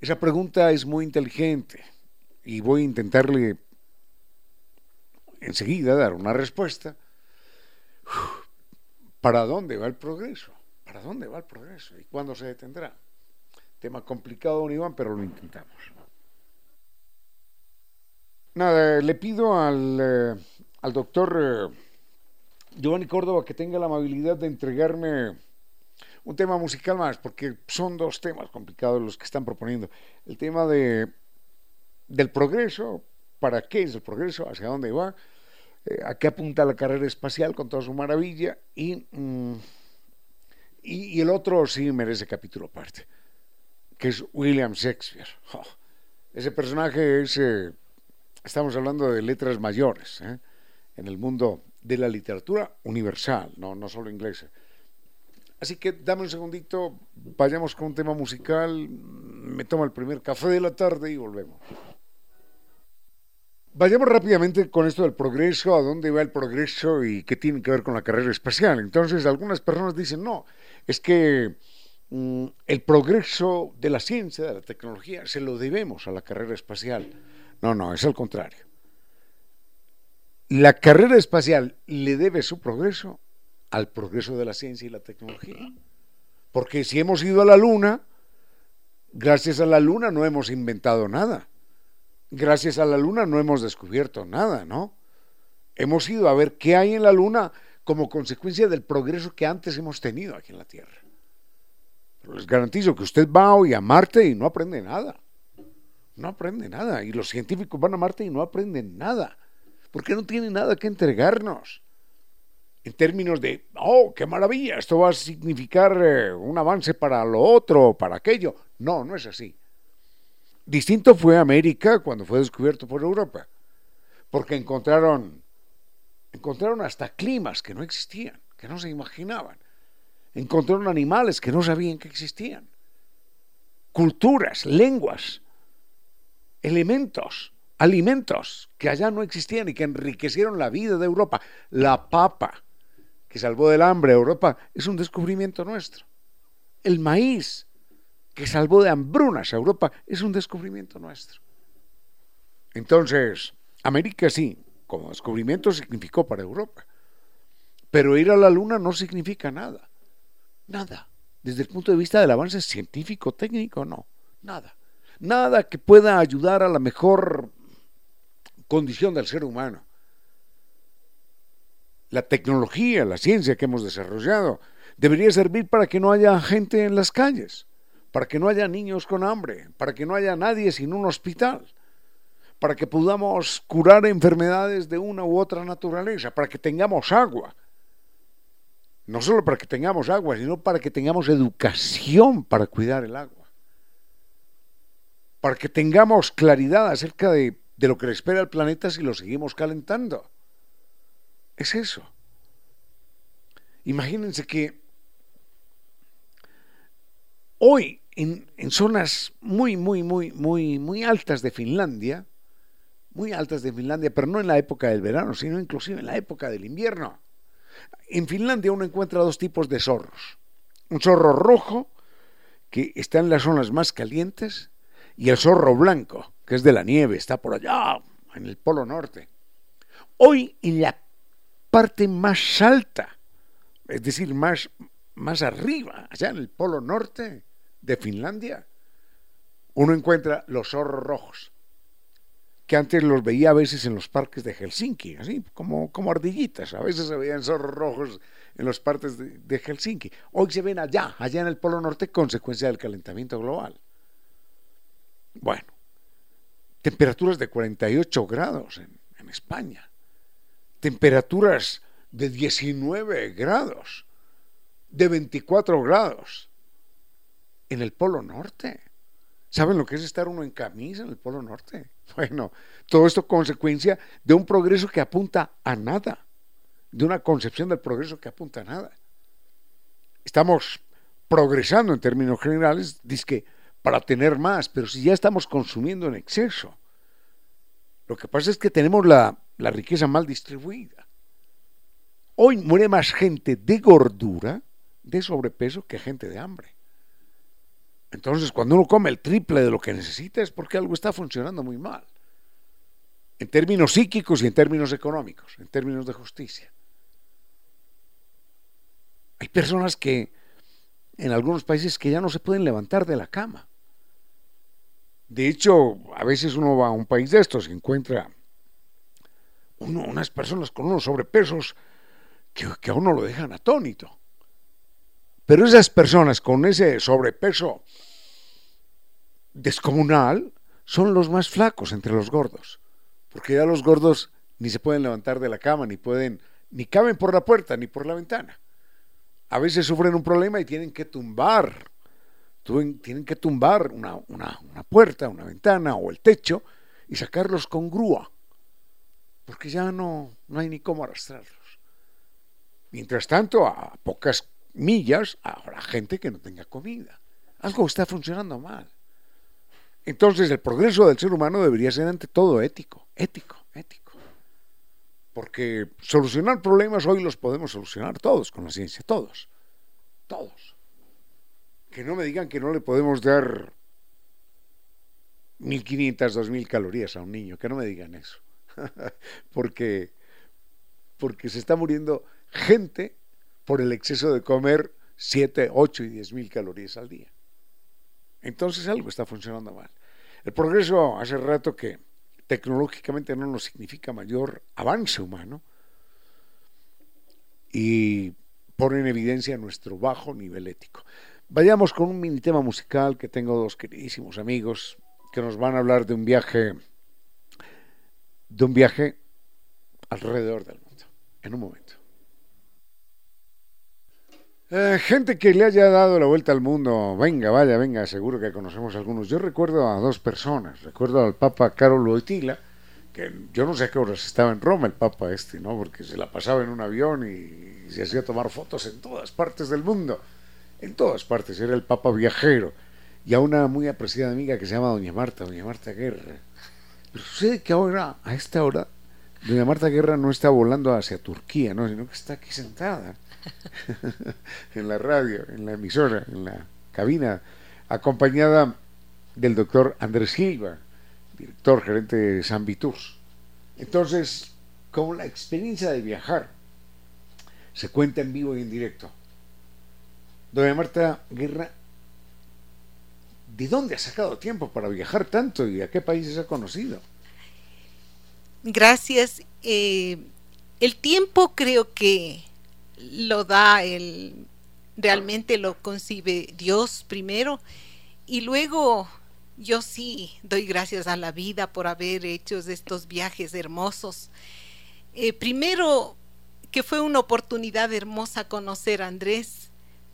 Esa pregunta es muy inteligente y voy a intentarle enseguida dar una respuesta. ¿Para dónde va el progreso? ¿Para dónde va el progreso? ¿Y cuándo se detendrá? Tema complicado, don Iván, pero lo intentamos. Nada, le pido al, eh, al doctor eh, Giovanni Córdoba que tenga la amabilidad de entregarme un tema musical más, porque son dos temas complicados los que están proponiendo. El tema de, del progreso, ¿para qué es el progreso? ¿Hacia dónde va? Eh, a qué apunta la carrera espacial con toda su maravilla mm, y, y, el otro sí merece capítulo aparte, que es William Shakespeare. [LAUGHS] ese personaje es, estamos hablando de letras mayores, ¿eh? en el mundo de la literatura universal, no, no solo inglesa. Así que dame un segundito, vayamos con un tema musical, me tomo el primer café de la tarde y volvemos. Vayamos rápidamente con esto del progreso, a dónde va el progreso y qué tiene que ver con la carrera espacial. Entonces, algunas personas dicen, no, es que mm, el progreso de la ciencia, de la tecnología, se lo debemos a la carrera espacial. No, no, es al contrario. La carrera espacial le debe su progreso al progreso de la ciencia y la tecnología. Porque si hemos ido a la Luna, gracias a la Luna no hemos inventado nada. Gracias a la Luna no hemos descubierto nada, ¿no? Hemos ido a ver qué hay en la Luna como consecuencia del progreso que antes hemos tenido aquí en la Tierra. Pero les garantizo que usted va hoy a Marte y no aprende nada. No aprende nada. Y los científicos van a Marte y no aprenden nada. Porque no tienen nada que entregarnos en términos de, oh, qué maravilla, esto va a significar eh, un avance para lo otro, para aquello. No, no es así. Distinto fue América cuando fue descubierto por Europa, porque encontraron, encontraron hasta climas que no existían, que no se imaginaban. Encontraron animales que no sabían que existían. Culturas, lenguas, elementos, alimentos que allá no existían y que enriquecieron la vida de Europa. La papa, que salvó del hambre a Europa, es un descubrimiento nuestro. El maíz, que salvó de hambrunas a Europa, es un descubrimiento nuestro. Entonces, América sí, como descubrimiento significó para Europa. Pero ir a la Luna no significa nada. Nada. Desde el punto de vista del avance científico, técnico, no. Nada. Nada que pueda ayudar a la mejor condición del ser humano la tecnología, la ciencia que hemos desarrollado, debería servir para que no haya gente en las calles, para que no haya niños con hambre, para que no haya nadie sin un hospital, para que podamos curar enfermedades de una u otra naturaleza, para que tengamos agua. No solo para que tengamos agua, sino para que tengamos educación para cuidar el agua. Para que tengamos claridad acerca de, lo que le espera al planeta si lo seguimos calentando es eso. Imagínense que hoy en, zonas muy, muy, muy, muy, muy altas de Finlandia, muy altas de Finlandia, pero no en la época del verano, sino inclusive en la época del invierno. En Finlandia uno encuentra dos tipos de zorros. Un zorro rojo, que está en las zonas más calientes, y el zorro blanco, que es de la nieve, está por allá, en el Polo Norte. Hoy en la parte más alta, es decir, más, más arriba, allá en el polo norte de Finlandia, uno encuentra los zorros rojos, que antes los veía a veces en los parques de Helsinki, así como, como ardillitas, a veces se veían zorros rojos en los parques de, de Helsinki. Hoy se ven allá, allá en el polo norte, consecuencia del calentamiento global. Bueno, temperaturas de 48 grados en, España temperaturas de 19 grados, de 24 grados en el Polo Norte. ¿Saben lo que es estar uno en camisa en el Polo Norte? [LAUGHS] Bueno, todo esto consecuencia de un progreso que apunta a nada, de una concepción del progreso que apunta a nada. Estamos progresando en términos generales, dice que para tener más, pero si ya estamos consumiendo en exceso. Lo que pasa es que tenemos la la riqueza mal distribuida. Hoy muere más gente de gordura, de sobrepeso, que gente de hambre. Entonces, cuando uno come el triple de lo que necesita es porque algo está funcionando muy mal. En términos psíquicos y en términos económicos, en términos de justicia. Hay personas que en algunos países que ya no se pueden levantar de la cama. De hecho, a veces uno va a un país de estos y encuentra unas personas con unos sobrepesos que, que a uno lo dejan atónito. Pero esas personas con ese sobrepeso descomunal son los más flacos entre los gordos, porque ya los gordos ni se pueden levantar de la cama, ni pueden, ni caben por la puerta, ni por la ventana. A veces sufren un problema y tienen que tumbar, tienen que tumbar una, una puerta, una ventana o el techo y sacarlos con grúa, porque ya no, no hay ni cómo arrastrarlos. Mientras tanto, a pocas millas habrá gente que no tenga comida. Algo está funcionando mal. Entonces el progreso del ser humano debería ser ante todo ético, ético, ético. Porque solucionar problemas hoy los podemos solucionar todos con la ciencia, todos, todos. Que no me digan que no le podemos dar 1.500, 2.000 calorías a un niño, que no me digan eso. [LAUGHS] porque, porque se está muriendo gente por el exceso de comer 7, 8 y 10 mil calorías al día. Entonces algo está funcionando mal. El progreso hace rato que tecnológicamente no nos significa mayor avance humano y pone en evidencia nuestro bajo nivel ético. Vayamos con un mini tema musical que tengo dos queridísimos amigos que nos van a hablar de un viaje de un viaje alrededor del mundo en un momento. Eh, gente que le haya dado la vuelta al mundo, venga, vaya, venga, seguro que conocemos algunos. Yo recuerdo a dos personas, recuerdo al Papa Carol Wojtyla, que yo no sé a qué horas estaba en Roma el Papa este, ¿no? Porque se la pasaba en un avión y se hacía tomar fotos en todas partes del mundo, en todas partes, era el Papa viajero. Y a una muy apreciada amiga que se llama Doña Marta, Doña Marta Guerra. Pero sucede que ahora, a esta hora, Doña Marta Guerra no está volando hacia Turquía, ¿no? Sino que está aquí sentada [LAUGHS] en la radio, en la emisora, en la cabina, acompañada del doctor Andrés Silva, director gerente de San Viturs. Entonces, como la experiencia de viajar se cuenta en vivo y en directo, doña Marta Guerra, ¿de dónde ha sacado tiempo para viajar tanto y a qué países ha conocido? Gracias. Eh, el tiempo creo que lo da el realmente lo concibe Dios primero y luego yo sí doy gracias a la vida por haber hecho estos viajes hermosos. Eh, primero que fue una oportunidad hermosa conocer a Andrés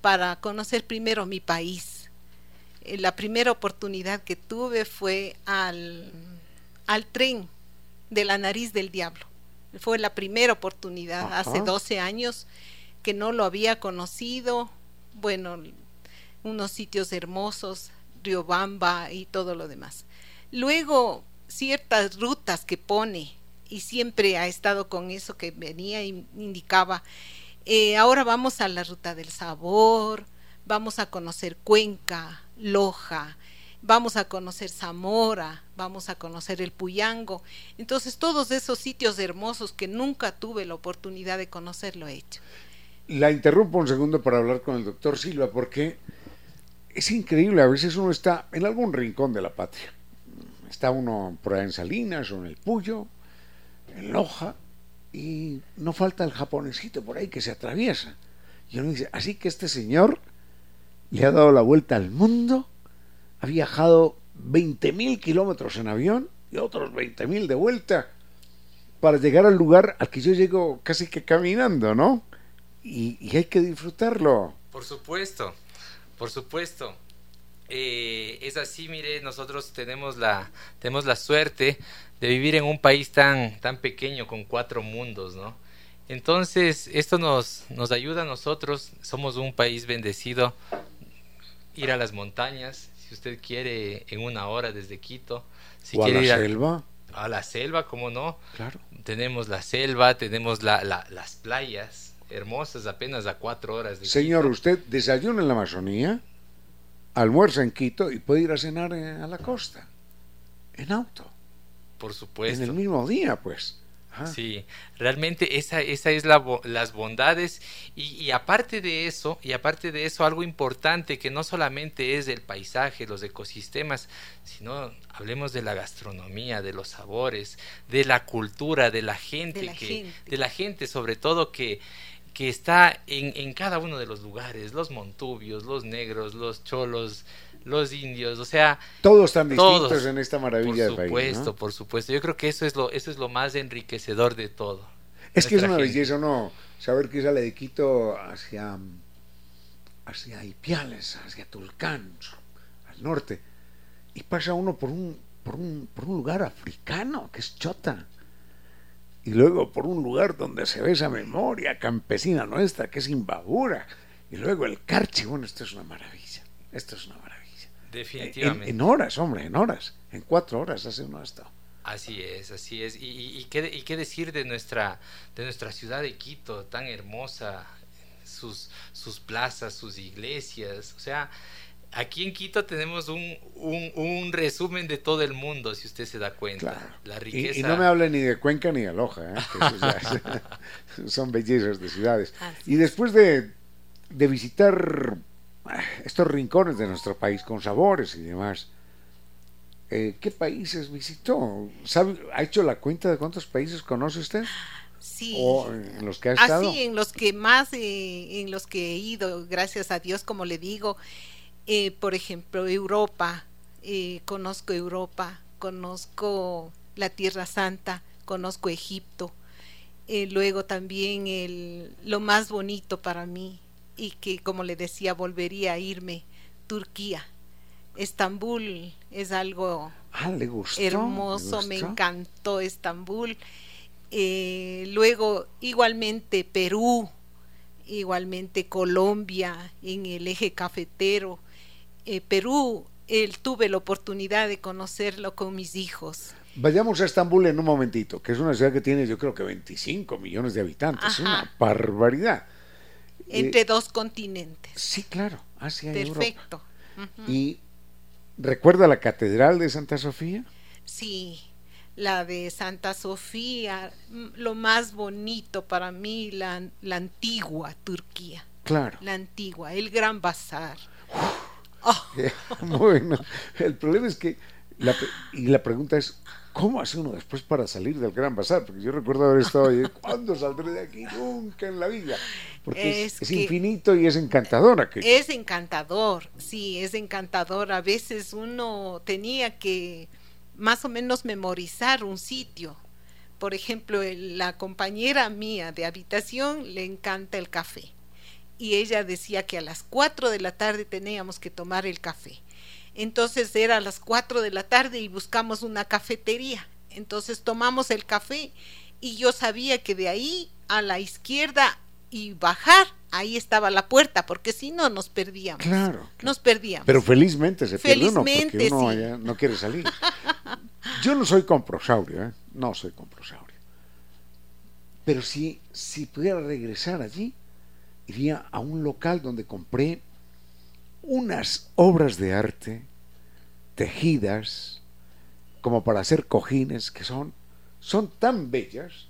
para conocer primero mi país. Eh, la primera oportunidad que tuve fue al, al tren de la nariz del diablo. Fue la primera oportunidad hace 12 años que no lo había conocido, bueno, unos sitios hermosos, Riobamba y todo lo demás. Luego, ciertas rutas que pone, y siempre ha estado con eso que venía y indicaba, eh, ahora vamos a la ruta del sabor, vamos a conocer Cuenca, Loja, vamos a conocer Zamora, vamos a conocer el Puyango. Entonces, todos esos sitios hermosos que nunca tuve la oportunidad de conocer, lo he hecho. La interrumpo un segundo para hablar con el doctor Silva, porque es increíble, a veces uno está en algún rincón de la patria. Está uno por ahí en Salinas o en el Puyo, en Loja, y no falta el japonesito por ahí que se atraviesa. Y uno dice, así que este señor le ha dado la vuelta al mundo, ha viajado 20.000 kilómetros en avión y otros 20.000 de vuelta para llegar al lugar al que yo llego casi que caminando, ¿no? y, hay que disfrutarlo. Por supuesto, por supuesto. Eh, es así, mire, nosotros tenemos la, tenemos la suerte de vivir en un país tan, tan pequeño con cuatro mundos, ¿no? Entonces, esto nos, nos ayuda a nosotros, somos un país bendecido, ir a las montañas, si usted quiere, en una hora desde Quito. Si o quiere a la ir selva. A, la selva, ¿cómo no? Claro. Tenemos la selva, tenemos la, las playas, hermosas apenas a cuatro horas. De Señor, usted desayuna en la Amazonía, almuerza en Quito y puede ir a cenar eh, a la costa, en auto. Por supuesto. En el mismo día, pues. Sí, realmente esa, esa es la, las bondades y, y, aparte de eso, y aparte de eso, algo importante que no solamente es el paisaje, los ecosistemas, sino hablemos de la gastronomía, de los sabores, de la cultura, de la gente, de la, que, gente. De la gente sobre todo que que está en, en, cada uno de los lugares, los montubios, los negros, los cholos, los indios, o sea... Todos están distintos en esta maravilla Por supuesto, por supuesto. Yo creo que eso es lo, eso es lo más enriquecedor de todo. Es que es una belleza, ¿no? Saber que sale de Quito hacia, hacia Ipiales, hacia Tulcán, al norte, y pasa uno por un por un, por un lugar africano, que es Chota. Y luego por un lugar donde se ve esa memoria campesina nuestra, que es Imbabura. Y luego el Carchi. Bueno, esto es una maravilla. Esto es una maravilla. Definitivamente. En, horas, hombre, en horas. En cuatro horas hace uno esto. Así es, así es. Y, y, qué, y, qué, decir de nuestra, de nuestra ciudad de Quito, tan hermosa, sus, sus plazas, sus iglesias. O sea, aquí en Quito tenemos un, un, resumen de todo el mundo, si usted se da cuenta. La riqueza. Y, no me hable ni de Cuenca ni de Loja, ¿eh? [LAUGHS] son bellezas de ciudades. y después de, de visitar ah, estos rincones de nuestro país con sabores y demás, eh, ¿qué países visitó? ¿Sabe, ¿Ha hecho la cuenta de cuántos países conoce usted? Sí. ¿O en los que ha estado? Así, en los que más, eh, en los que he ido, gracias a Dios, como le digo, eh, por ejemplo, Europa, eh, conozco Europa, conozco la Tierra Santa, conozco Egipto, luego también el, lo más bonito para mí y que, como le decía, volvería a irme, Turquía. Estambul es algo ah, hermoso, me encantó Estambul. Eh, luego, igualmente Perú, igualmente Colombia, en el eje cafetero. Eh, Perú, él, tuve la oportunidad de conocerlo con mis hijos. Vayamos a Estambul en un momentito, que es una ciudad que tiene yo creo que 25 millones de habitantes, es una barbaridad. Entre eh, dos continentes. Sí, claro, Asia Perfecto. y Europa. ¿Y recuerda la Catedral de Santa Sofía? Sí, la de Santa Sofía, mm, lo más bonito para mí, la, la antigua Turquía. Claro. La antigua, el Gran Bazar. Oh. [LAUGHS] bueno, el problema es que, la, y la pregunta es, ¿cómo hace uno después para salir del Gran Bazar? Porque yo recuerdo haber estado ahí, ¿cuándo saldré de aquí? Nunca en la vida. Porque es, infinito y es encantador. Es encantador, sí, es encantador. A veces uno tenía que más o menos memorizar un sitio. Por ejemplo, la compañera mía de habitación le encanta el café y ella decía que a las 4 de la tarde teníamos que tomar el café. Entonces era a las 4 de la tarde y buscamos una cafetería. Entonces tomamos el café y yo sabía que de ahí a la izquierda y bajar, ahí estaba la puerta, porque si no nos perdíamos. Claro. Nos perdíamos. Pero felizmente se pierde uno, porque uno no quiere salir. Yo no soy comprosaurio, ¿eh? no soy comprosaurio. Pero si, si pudiera regresar allí, iría a un local donde compré unas obras de arte tejidas como para hacer cojines que son, son tan bellas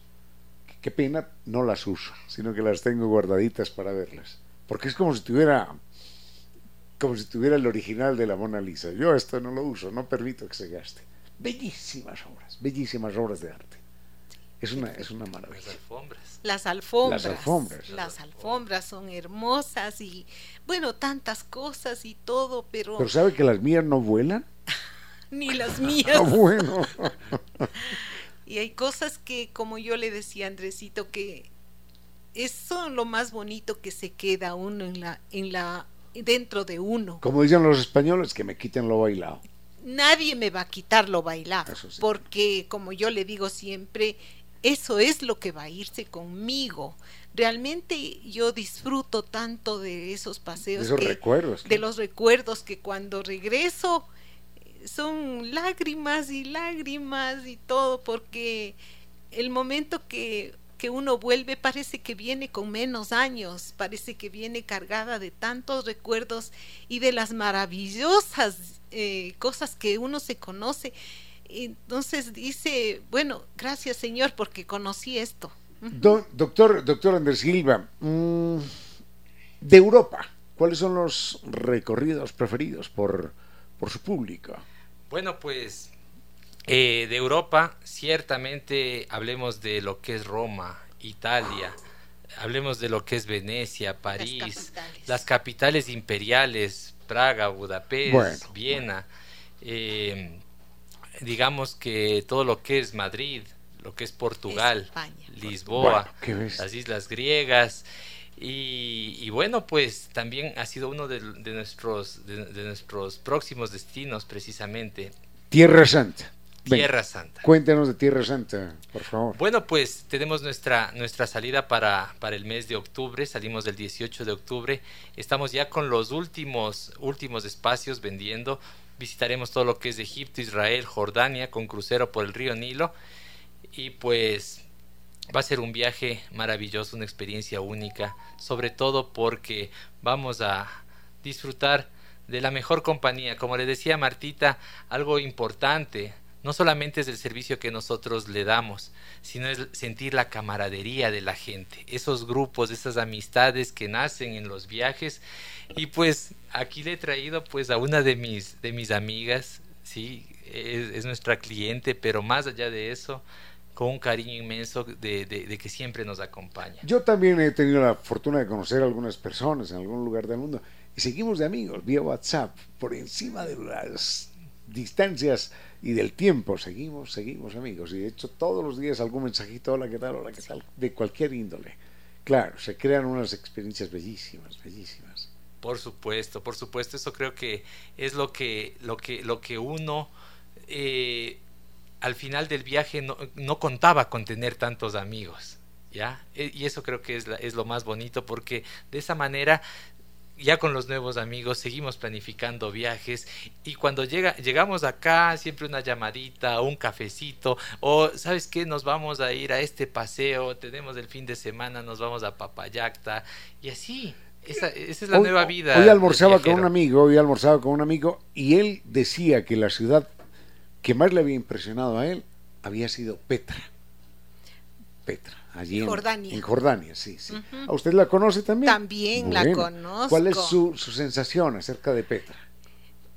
qué pena no las uso, sino que las tengo guardaditas para verlas. Porque es como si tuviera como si tuviera el original de la Mona Lisa. Yo esto no lo uso, no permito que se gaste. Bellísimas obras, bellísimas obras de arte. Es una, es una maravilla. Las alfombras. Las alfombras. Las alfombras. Las alfombras son hermosas y, bueno, tantas cosas y todo, pero... ¿Pero sabe que las mías no vuelan? [LAUGHS] Ni las mías. Ah, [LAUGHS] bueno. [LAUGHS] Y hay cosas que, como yo le decía a Andresito, que eso es lo más bonito que se queda uno en la, en la, dentro de uno. Como dicen los españoles, que me quiten lo bailado. Nadie me va a quitar lo bailado, porque como yo le digo siempre, eso es lo que va a irse conmigo. Realmente yo disfruto tanto de esos paseos, de esos recuerdos, de los recuerdos que cuando regreso son lágrimas y lágrimas y todo, porque el momento que, que uno vuelve parece que viene con menos años, parece que viene cargada de tantos recuerdos y de las maravillosas eh, cosas que uno se conoce. Entonces dice, bueno, gracias Señor porque conocí esto. doctor, doctor Andrés Silva, mm, de Europa, ¿cuáles son los recorridos preferidos por, por su público? Bueno, pues eh, de Europa, ciertamente hablemos de lo que es Roma, Italia, hablemos de lo que es Venecia, París, las capitales, imperiales, Praga, Budapest, Viena, eh, digamos que todo lo que es Madrid, lo que es Portugal, Lisboa, las islas griegas. Y, bueno, pues también ha sido uno de, nuestros, de, nuestros próximos destinos precisamente Tierra Santa. Tierra Santa. Cuéntenos de Tierra Santa, por favor. Bueno, pues tenemos nuestra, nuestra salida para, para el mes de octubre, salimos del 18 de octubre, estamos ya con los últimos, últimos espacios vendiendo, visitaremos todo lo que es Egipto, Israel, Jordania, con crucero por el río Nilo y pues va a ser un viaje maravilloso, una experiencia única, sobre todo porque vamos a disfrutar de la mejor compañía. Como le decía Martita, algo importante no solamente es el servicio que nosotros le damos, sino es sentir la camaradería de la gente, esos grupos, esas amistades que nacen en los viajes. Y pues aquí le he traído pues a una de mis, de mis amigas, sí, es, nuestra cliente, pero más allá de eso, con un cariño inmenso de, de, que siempre nos acompaña. Yo también he tenido la fortuna de conocer a algunas personas en algún lugar del mundo y seguimos de amigos vía WhatsApp por encima de las distancias y del tiempo. Seguimos, seguimos amigos. Y de hecho todos los días algún mensajito, hola, ¿qué tal? Hola, ¿qué tal? De cualquier índole. Claro, se crean unas experiencias bellísimas, bellísimas. Por supuesto, por supuesto, eso creo que es lo que, lo que, lo que uno eh, al final del viaje no, no, contaba con tener tantos amigos. ¿Ya? E, y eso creo que es, es lo más bonito porque de esa manera ya con los nuevos amigos seguimos planificando viajes y cuando llega, llegamos acá siempre una llamadita, un cafecito o sabes qué, nos vamos a ir a este paseo, tenemos el fin de semana, nos vamos a Papayacta y así. Esa, esa es la nueva vida. Hoy almorzaba con un amigo, hoy almorzaba con un amigo y él decía que la ciudad que más le había impresionado a él había sido Petra. Petra allí en Jordania. En Jordania, sí, sí. ¿A usted la conoce también? También la conozco. ¿Cuál es su, sensación acerca de Petra?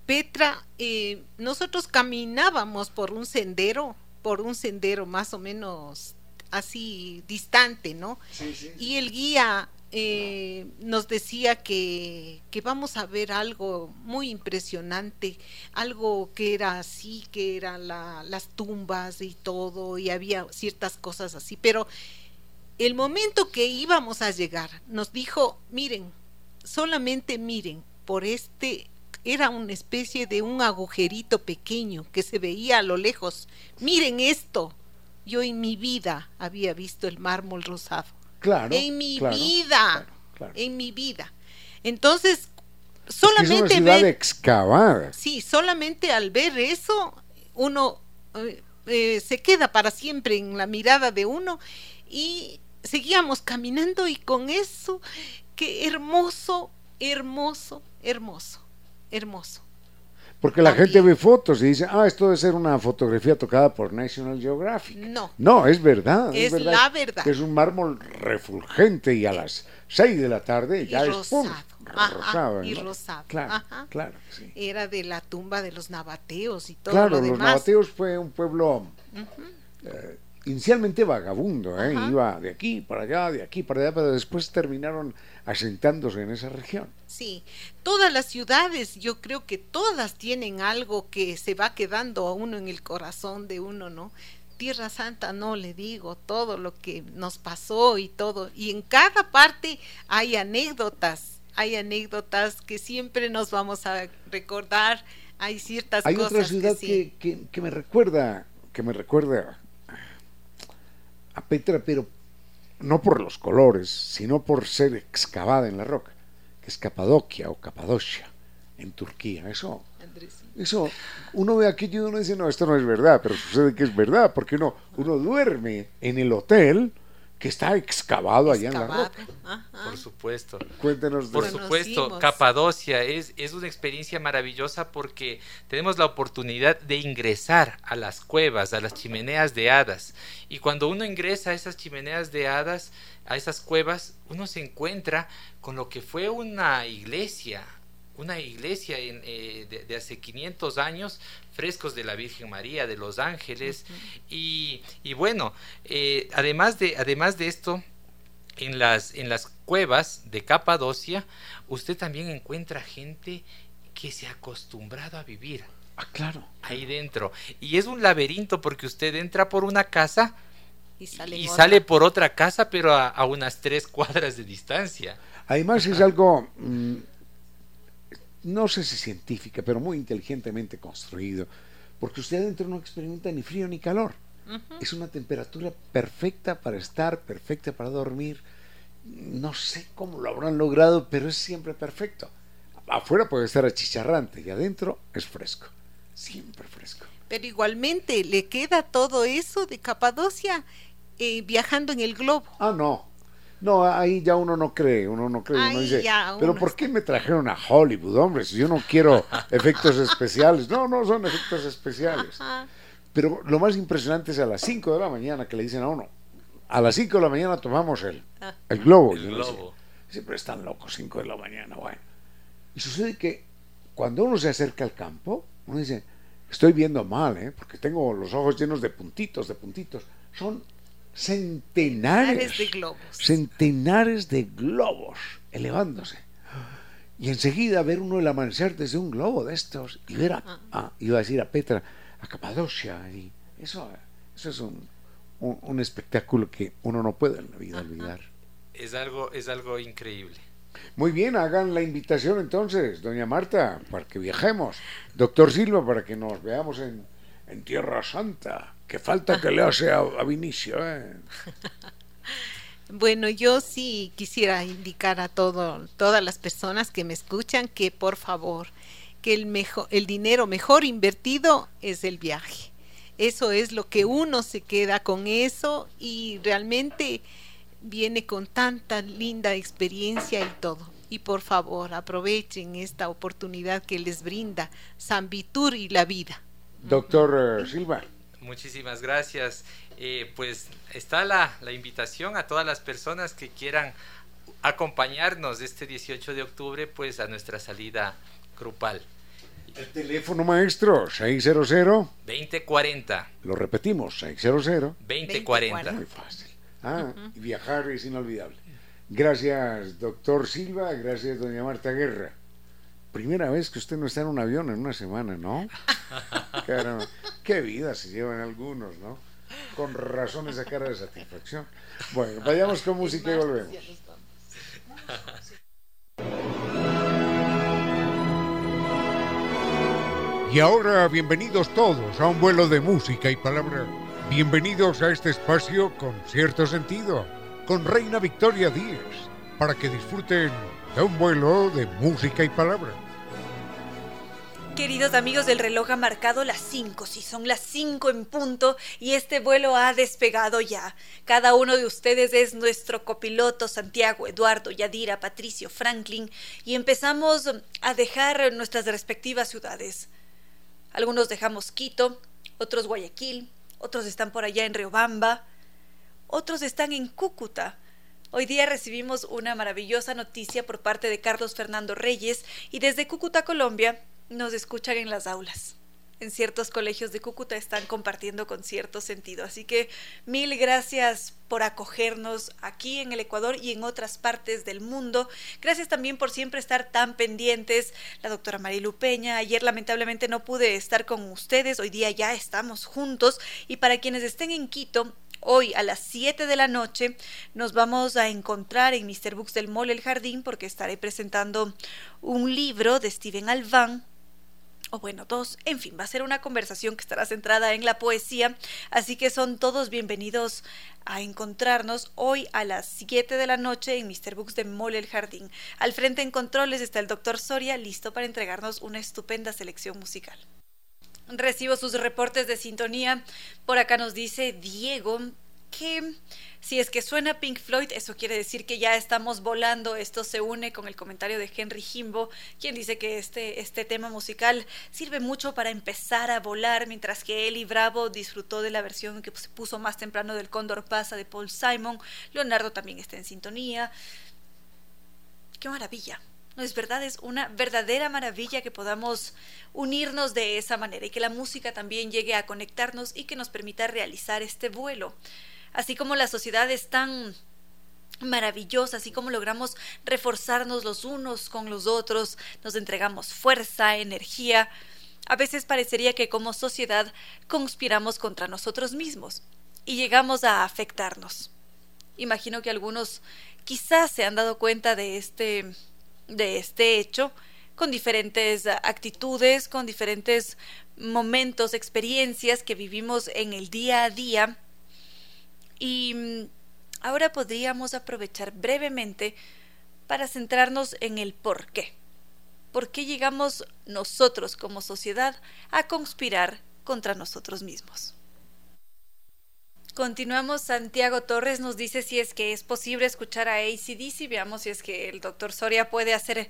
Petra, eh, nosotros caminábamos por un sendero, por un sendero más o menos así distante, ¿no? Sí, sí. Y el guía eh, nos decía que, que, vamos a ver algo muy impresionante, algo que era así, que eran las tumbas y todo, y había ciertas cosas así, pero el momento que íbamos a llegar, nos dijo, miren, solamente miren, por este era una especie de un agujerito pequeño que se veía a lo lejos. Miren esto. Yo en mi vida había visto el mármol rosado. Claro. En mi vida. En mi vida. Entonces, solamente es una ciudad excavada. Sí, solamente al ver eso, uno eh, eh, se queda para siempre en la mirada de uno y seguíamos caminando y con eso, qué hermoso, hermoso, hermoso, hermoso. Porque la gente ve fotos y dice, ah, esto debe ser una fotografía tocada por National Geographic. No. No, es verdad. Es, la verdad. es un mármol refulgente y a las 6 de la tarde ya es pum, rosado. y rosado. Claro, claro. Era de la tumba de los nabateos y todo claro, lo demás. los nabateos fue un pueblo inicialmente vagabundo, ¿eh? iba de aquí para allá, de aquí para allá, pero después terminaron asentándose en esa región. Sí, todas las ciudades, yo creo que todas tienen algo que se va quedando a uno en el corazón de uno, ¿no? Tierra Santa, no le digo todo lo que nos pasó y todo, y en cada parte hay anécdotas, hay anécdotas que siempre nos vamos a recordar, hay ciertas hay cosas. Hay otra ciudad que, que, que me recuerda, que me recuerda a Petra, pero no por los colores, sino por ser excavada en la roca, que es Capadocia o Capadocia en Turquía. Eso, eso, uno ve aquí y uno dice, no, esto no es verdad, pero sucede que es verdad, porque uno, uno duerme en el hotel que está excavado allá en la roca. Por supuesto. Cuéntenos Por supuesto, Capadocia es, es una experiencia maravillosa porque tenemos la oportunidad de ingresar a las cuevas, a las chimeneas de hadas. Y cuando uno ingresa a esas chimeneas de hadas, a esas cuevas, uno se encuentra con lo que fue una iglesia, una iglesia eh, de, hace 500 años, frescos de la Virgen María, de los ángeles, y, bueno, eh, además, de, además de esto, en las, en las cuevas de Capadocia, usted también encuentra gente que se ha acostumbrado a vivir. Ah, claro. Ahí dentro. Y es un laberinto porque usted entra por una casa y sale, y sale por otra casa, pero a, unas tres cuadras de distancia. Además es algo mm, no sé si científica, pero muy inteligentemente construido, porque usted adentro no experimenta ni frío ni calor. Es una temperatura perfecta para estar, perfecta para dormir. No sé cómo lo habrán logrado, pero es siempre perfecto. Afuera puede estar achicharrante y adentro es fresco, siempre fresco. Pero igualmente le queda todo eso de Capadocia eh, viajando en el globo. Ah, no. No, ahí ya uno no cree, uno no cree, uno dice, pero ¿por qué me trajeron a Hollywood, hombre? Si yo no quiero [LAUGHS] efectos especiales. No, no son efectos especiales. Pero lo más impresionante es a las 5 de la mañana que le dicen a uno, a las 5 de la mañana tomamos el, ah. el globo. El globo. Siempre están locos, 5 de la mañana, bueno. Y sucede que cuando uno se acerca al campo, uno dice, estoy viendo mal, ¿eh? porque tengo los ojos llenos de puntitos, de puntitos. Son centenares de globos. Centenares de globos elevándose. Y enseguida ver uno el amanecer desde un globo de estos y ver a, ah, iba a decir a Petra, a Capadocia. Y eso, eso es un, un, espectáculo que uno no puede en la vida olvidar. Es algo, es algo increíble. Muy bien, hagan la invitación entonces, doña Marta, para que viajemos. Doctor Silva, para que nos veamos en, en Tierra Santa. Que falta que le hace a, Vinicio, ¿eh? [LAUGHS] Bueno, yo sí quisiera indicar a todo, todas las personas que me escuchan que por favor, que el, mejor, el dinero mejor invertido es el viaje. Eso es lo que uno se queda con eso y realmente viene con tanta linda experiencia y todo. Y por favor, aprovechen esta oportunidad que les brinda San Vitur y la vida. Doctor eh, Silva. Muchísimas gracias. Eh, pues está la, la, invitación a todas las personas que quieran acompañarnos este 18 de octubre pues a nuestra salida grupal. El teléfono maestro, 600 2040. Lo repetimos, 600 2040. Muy fácil. Ah, y viajar es inolvidable. Gracias, doctor Silva. Gracias, doña Marta Guerra. Primera vez que usted no está en un avión en una semana, ¿no? [LAUGHS] qué vida se llevan algunos, ¿no? Con razón esa cara de satisfacción. Bueno, vayamos con música y volvemos. Y ahora, bienvenidos todos a un vuelo de música y palabra. Bienvenidos a este espacio con cierto sentido, con Reina Victoria Díez, para que disfruten un vuelo de música y palabra. Queridos amigos, del reloj ha marcado las 5, si son las 5 en punto y este vuelo ha despegado ya. Cada uno de ustedes es nuestro copiloto, Santiago, Eduardo, Yadira, Patricio, Franklin, y empezamos a dejar nuestras respectivas ciudades. Algunos dejamos Quito, otros Guayaquil, otros están por allá en Riobamba, otros están en Cúcuta. Hoy día recibimos una maravillosa noticia por parte de Carlos Fernando Reyes y desde Cúcuta, Colombia, nos escuchan en las aulas. En ciertos colegios de Cúcuta están compartiendo con cierto sentido. Así que mil gracias por acogernos aquí en el Ecuador y en otras partes del mundo. Gracias también por siempre estar tan pendientes. La doctora Marilu Peña, ayer lamentablemente no pude estar con ustedes, hoy día ya estamos juntos. Y para quienes estén en Quito, Hoy a las 7 de la noche nos vamos a encontrar en Mr. Books del Mall El Jardín porque estaré presentando un libro de Steven Alvan o bueno, dos, en fin, va a ser una conversación que estará centrada en la poesía, así que son todos bienvenidos a encontrarnos hoy a las 7 de la noche en Mr. Books de Mole el Jardín. Al frente en controles está el doctor Soria, listo para entregarnos una estupenda selección musical. Recibo sus reportes de sintonía. Por acá nos dice Diego que si es que suena Pink Floyd, eso quiere decir que ya estamos volando. Esto se une con el comentario de Henry Jimbo, quien dice que este, este tema musical sirve mucho para empezar a volar, mientras que y Bravo disfrutó de la versión que se puso más temprano del Cóndor Pasa de Paul Simon. Leonardo también está en sintonía. ¡Qué maravilla! No es verdad, es una verdadera maravilla que podamos unirnos de esa manera y que la música también llegue a conectarnos y que nos permita realizar este vuelo así como la sociedad es tan maravillosa, así como logramos reforzarnos los unos con los otros, nos entregamos fuerza, energía, a veces parecería que como sociedad conspiramos contra nosotros mismos y llegamos a afectarnos. Imagino que algunos quizás se han dado cuenta de este de este hecho con diferentes actitudes, con diferentes momentos, experiencias que vivimos en el día a día. Y mm, ahora podríamos aprovechar brevemente para centrarnos en el por qué. ¿Por qué llegamos nosotros como sociedad a conspirar contra nosotros mismos? Continuamos, Santiago Torres nos dice si es que es posible escuchar a ACDC, veamos si es que el doctor Soria puede hacer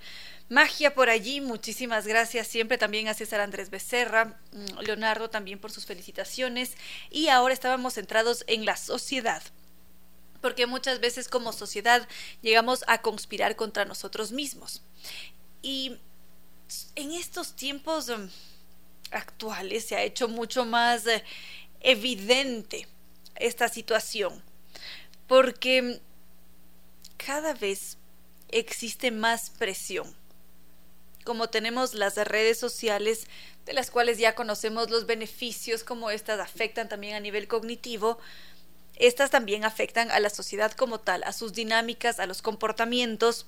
magia por allí. Muchísimas gracias siempre también a César Andrés Becerra, mm, Leonardo también por sus felicitaciones. Y ahora estábamos centrados en la sociedad porque muchas veces como sociedad llegamos a conspirar contra nosotros mismos. Y en estos tiempos mm, actuales se ha hecho mucho más eh, evidente esta situación, porque cada vez existe más presión. Como tenemos las redes sociales, de las cuales ya conocemos los beneficios, como estas afectan también a nivel cognitivo, estas también afectan a la sociedad como tal, a sus dinámicas, a los comportamientos,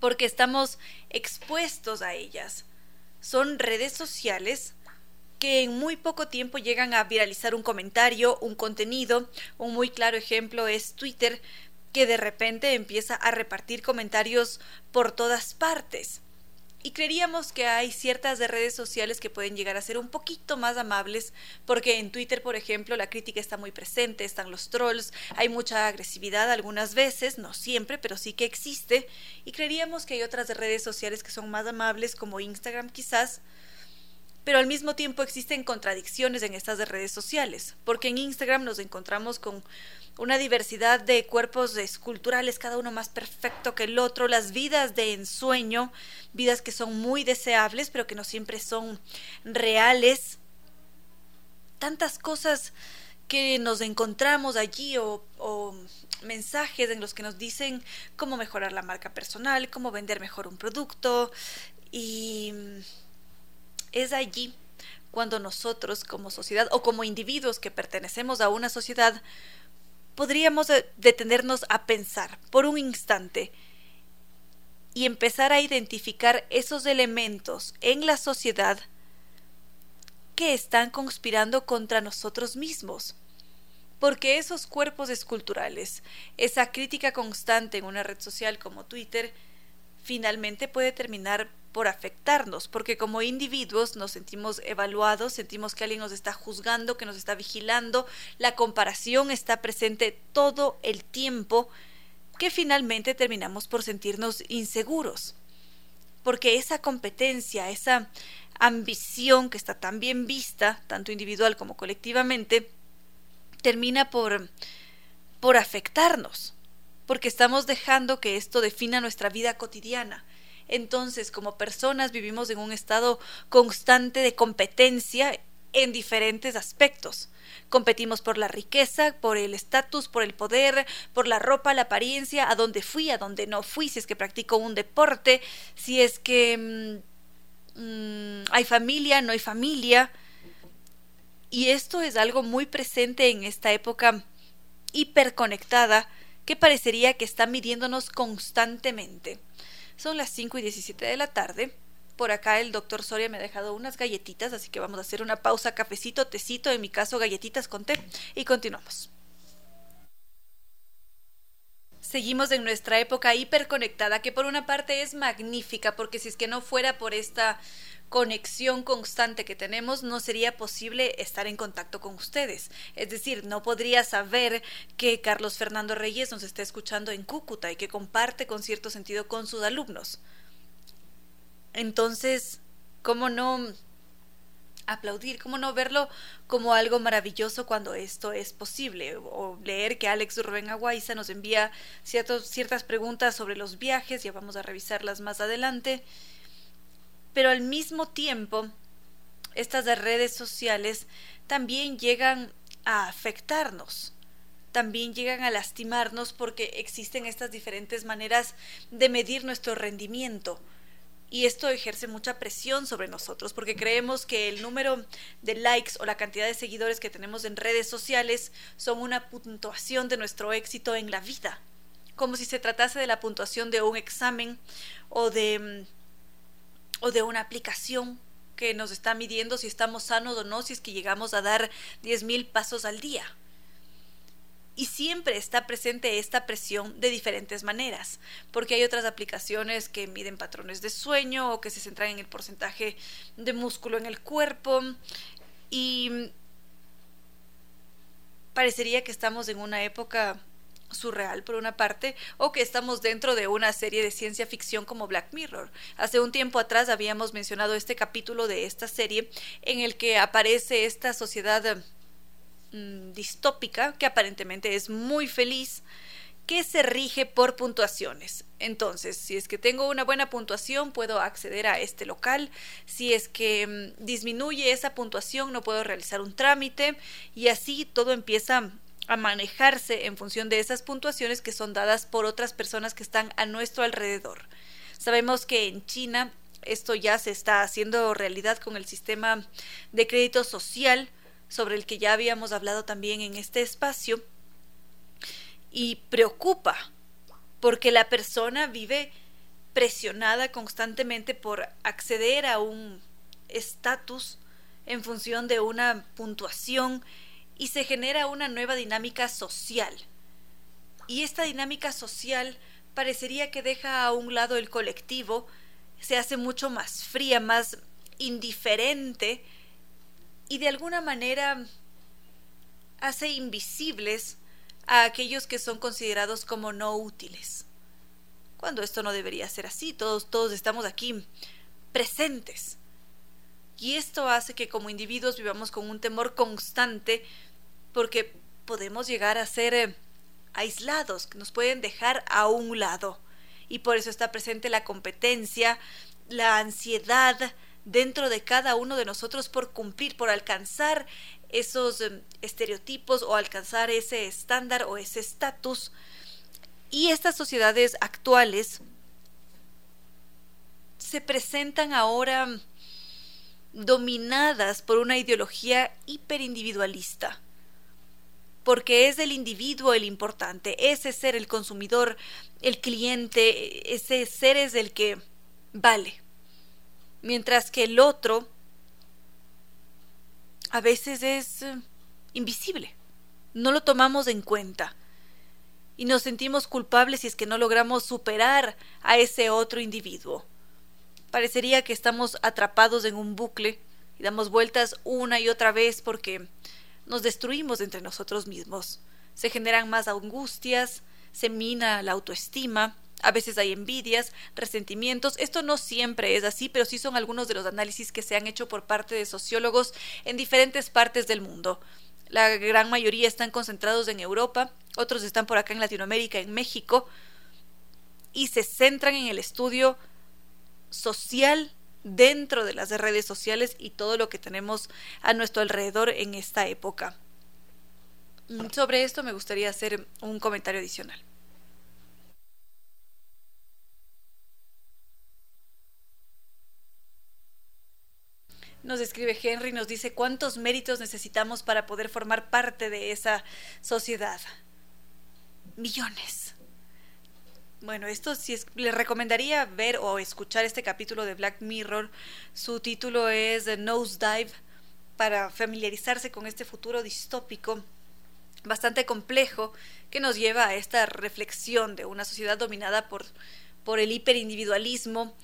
porque estamos expuestos a ellas. Son redes sociales que en muy poco tiempo llegan a viralizar un comentario, un contenido. Un muy claro ejemplo es Twitter, que de repente empieza a repartir comentarios por todas partes. Y creeríamos que hay ciertas redes sociales que pueden llegar a ser un poquito más amables, porque en Twitter, por ejemplo, la crítica está muy presente, están los trolls, hay mucha agresividad algunas veces, no siempre, pero sí que existe. Y creeríamos que hay otras redes sociales que son más amables, como Instagram quizás, pero al mismo tiempo existen contradicciones en estas redes sociales, porque en Instagram nos encontramos con una diversidad de cuerpos esculturales, cada uno más perfecto que el otro, las vidas de ensueño, vidas que son muy deseables, pero que no siempre son reales. Tantas cosas que nos encontramos allí o, o, mensajes en los que nos dicen cómo mejorar la marca personal, cómo vender mejor un producto y es allí cuando nosotros como sociedad o como individuos que pertenecemos a una sociedad podríamos detenernos a pensar por un instante y empezar a identificar esos elementos en la sociedad que están conspirando contra nosotros mismos. Porque esos cuerpos esculturales, esa crítica constante en una red social como Twitter, finalmente puede terminar por afectarnos, porque como individuos nos sentimos evaluados, sentimos que alguien nos está juzgando, que nos está vigilando, la comparación está presente todo el tiempo, que finalmente terminamos por sentirnos inseguros, porque esa competencia, esa ambición que está tan bien vista, tanto individual como colectivamente, termina por, por afectarnos, porque estamos dejando que esto defina nuestra vida cotidiana entonces, como personas vivimos en un estado constante de competencia en diferentes aspectos. Competimos por la riqueza, por el estatus, por el poder, por la ropa, la apariencia, a dónde fui, a dónde no fui, si es que practico un deporte, si es que mm, mm, hay familia, no hay familia. Y esto es algo muy presente en esta época hiperconectada que parecería que está midiéndonos constantemente. Son las 5 y 17 de la tarde. Por acá el doctor Soria me ha dejado unas galletitas, así que vamos a hacer una pausa, cafecito, tecito, en mi caso galletitas con té, y continuamos. Seguimos en nuestra época hiperconectada, que por una parte es magnífica, porque si es que no fuera por esta conexión constante que tenemos, no sería posible estar en contacto con ustedes. Es decir, no podría saber que Carlos Fernando Reyes nos está escuchando en Cúcuta y que comparte con cierto sentido con sus alumnos. Entonces, ¿cómo no aplaudir, cómo no verlo como algo maravilloso cuando esto es posible, o leer que Alex Rubén Aguaiza nos envía ciertas preguntas sobre los viajes, ya vamos a revisarlas más adelante, pero al mismo tiempo, estas redes sociales también llegan a afectarnos, también llegan a lastimarnos porque existen estas diferentes maneras de medir nuestro rendimiento. Y esto ejerce mucha presión sobre nosotros porque creemos que el número de likes o la cantidad de seguidores que tenemos en redes sociales son una puntuación de nuestro éxito en la vida, como si se tratase de la puntuación de un examen o de mm, o de una aplicación que nos está midiendo si estamos sanos o no, si es que llegamos a dar 10.000 pasos al día. Y siempre está presente esta presión de diferentes maneras, porque hay otras aplicaciones que miden patrones de sueño o que se centran en el porcentaje de músculo en el cuerpo y parecería que estamos en una época surreal por una parte o que estamos dentro de una serie de ciencia ficción como Black Mirror. Hace un tiempo atrás habíamos mencionado este capítulo de esta serie en el que aparece esta sociedad mm, distópica que aparentemente es muy feliz que se rige por puntuaciones. Entonces, si es que tengo una buena puntuación, puedo acceder a este local. Si es que mm, disminuye esa puntuación, no puedo realizar un trámite. Y así todo empieza a manejarse en función de esas puntuaciones que son dadas por otras personas que están a nuestro alrededor. Sabemos que en China esto ya se está haciendo realidad con el sistema de crédito social sobre el que ya habíamos hablado también en este espacio y preocupa porque la persona vive presionada constantemente por acceder a un estatus en función de una puntuación y se genera una nueva dinámica social. Y esta dinámica social parecería que deja a un lado el colectivo, se hace mucho más fría, más indiferente y de alguna manera hace invisibles a aquellos que son considerados como no útiles. Cuando esto no debería ser así, todos todos estamos aquí presentes. Y esto hace que como individuos vivamos con un temor constante porque podemos llegar a ser eh, aislados, que nos pueden dejar a un lado. Y por eso está presente la competencia, la ansiedad dentro de cada uno de nosotros por cumplir, por alcanzar esos eh, estereotipos o alcanzar ese estándar o ese estatus. Y estas sociedades actuales se presentan ahora dominadas por una ideología hiperindividualista, porque es el individuo el importante, ese ser el consumidor, el cliente, ese ser es el que vale, mientras que el otro a veces es eh, invisible, no lo tomamos en cuenta y nos sentimos culpables si es que no logramos superar a ese otro individuo. Parecería que estamos atrapados en un bucle y damos vueltas una y otra vez porque nos destruimos entre nosotros mismos. Se generan más angustias, se mina la autoestima, a veces hay envidias, resentimientos. Esto no siempre es así, pero sí son algunos de los análisis que se han hecho por parte de sociólogos en diferentes partes del mundo. La gran mayoría están concentrados en Europa, otros están por acá en Latinoamérica, en México, y se centran en el estudio social dentro de las redes sociales y todo lo que tenemos a nuestro alrededor en esta época. Mm, sobre esto me gustaría hacer un comentario adicional. Nos escribe Henry, nos dice cuántos méritos necesitamos para poder formar parte de esa sociedad. Millones. Bueno, esto sí es, les recomendaría ver o escuchar este capítulo de Black Mirror. Su título es Nosedive para familiarizarse con este futuro distópico bastante complejo que nos lleva a esta reflexión de una sociedad dominada por, por el hiperindividualismo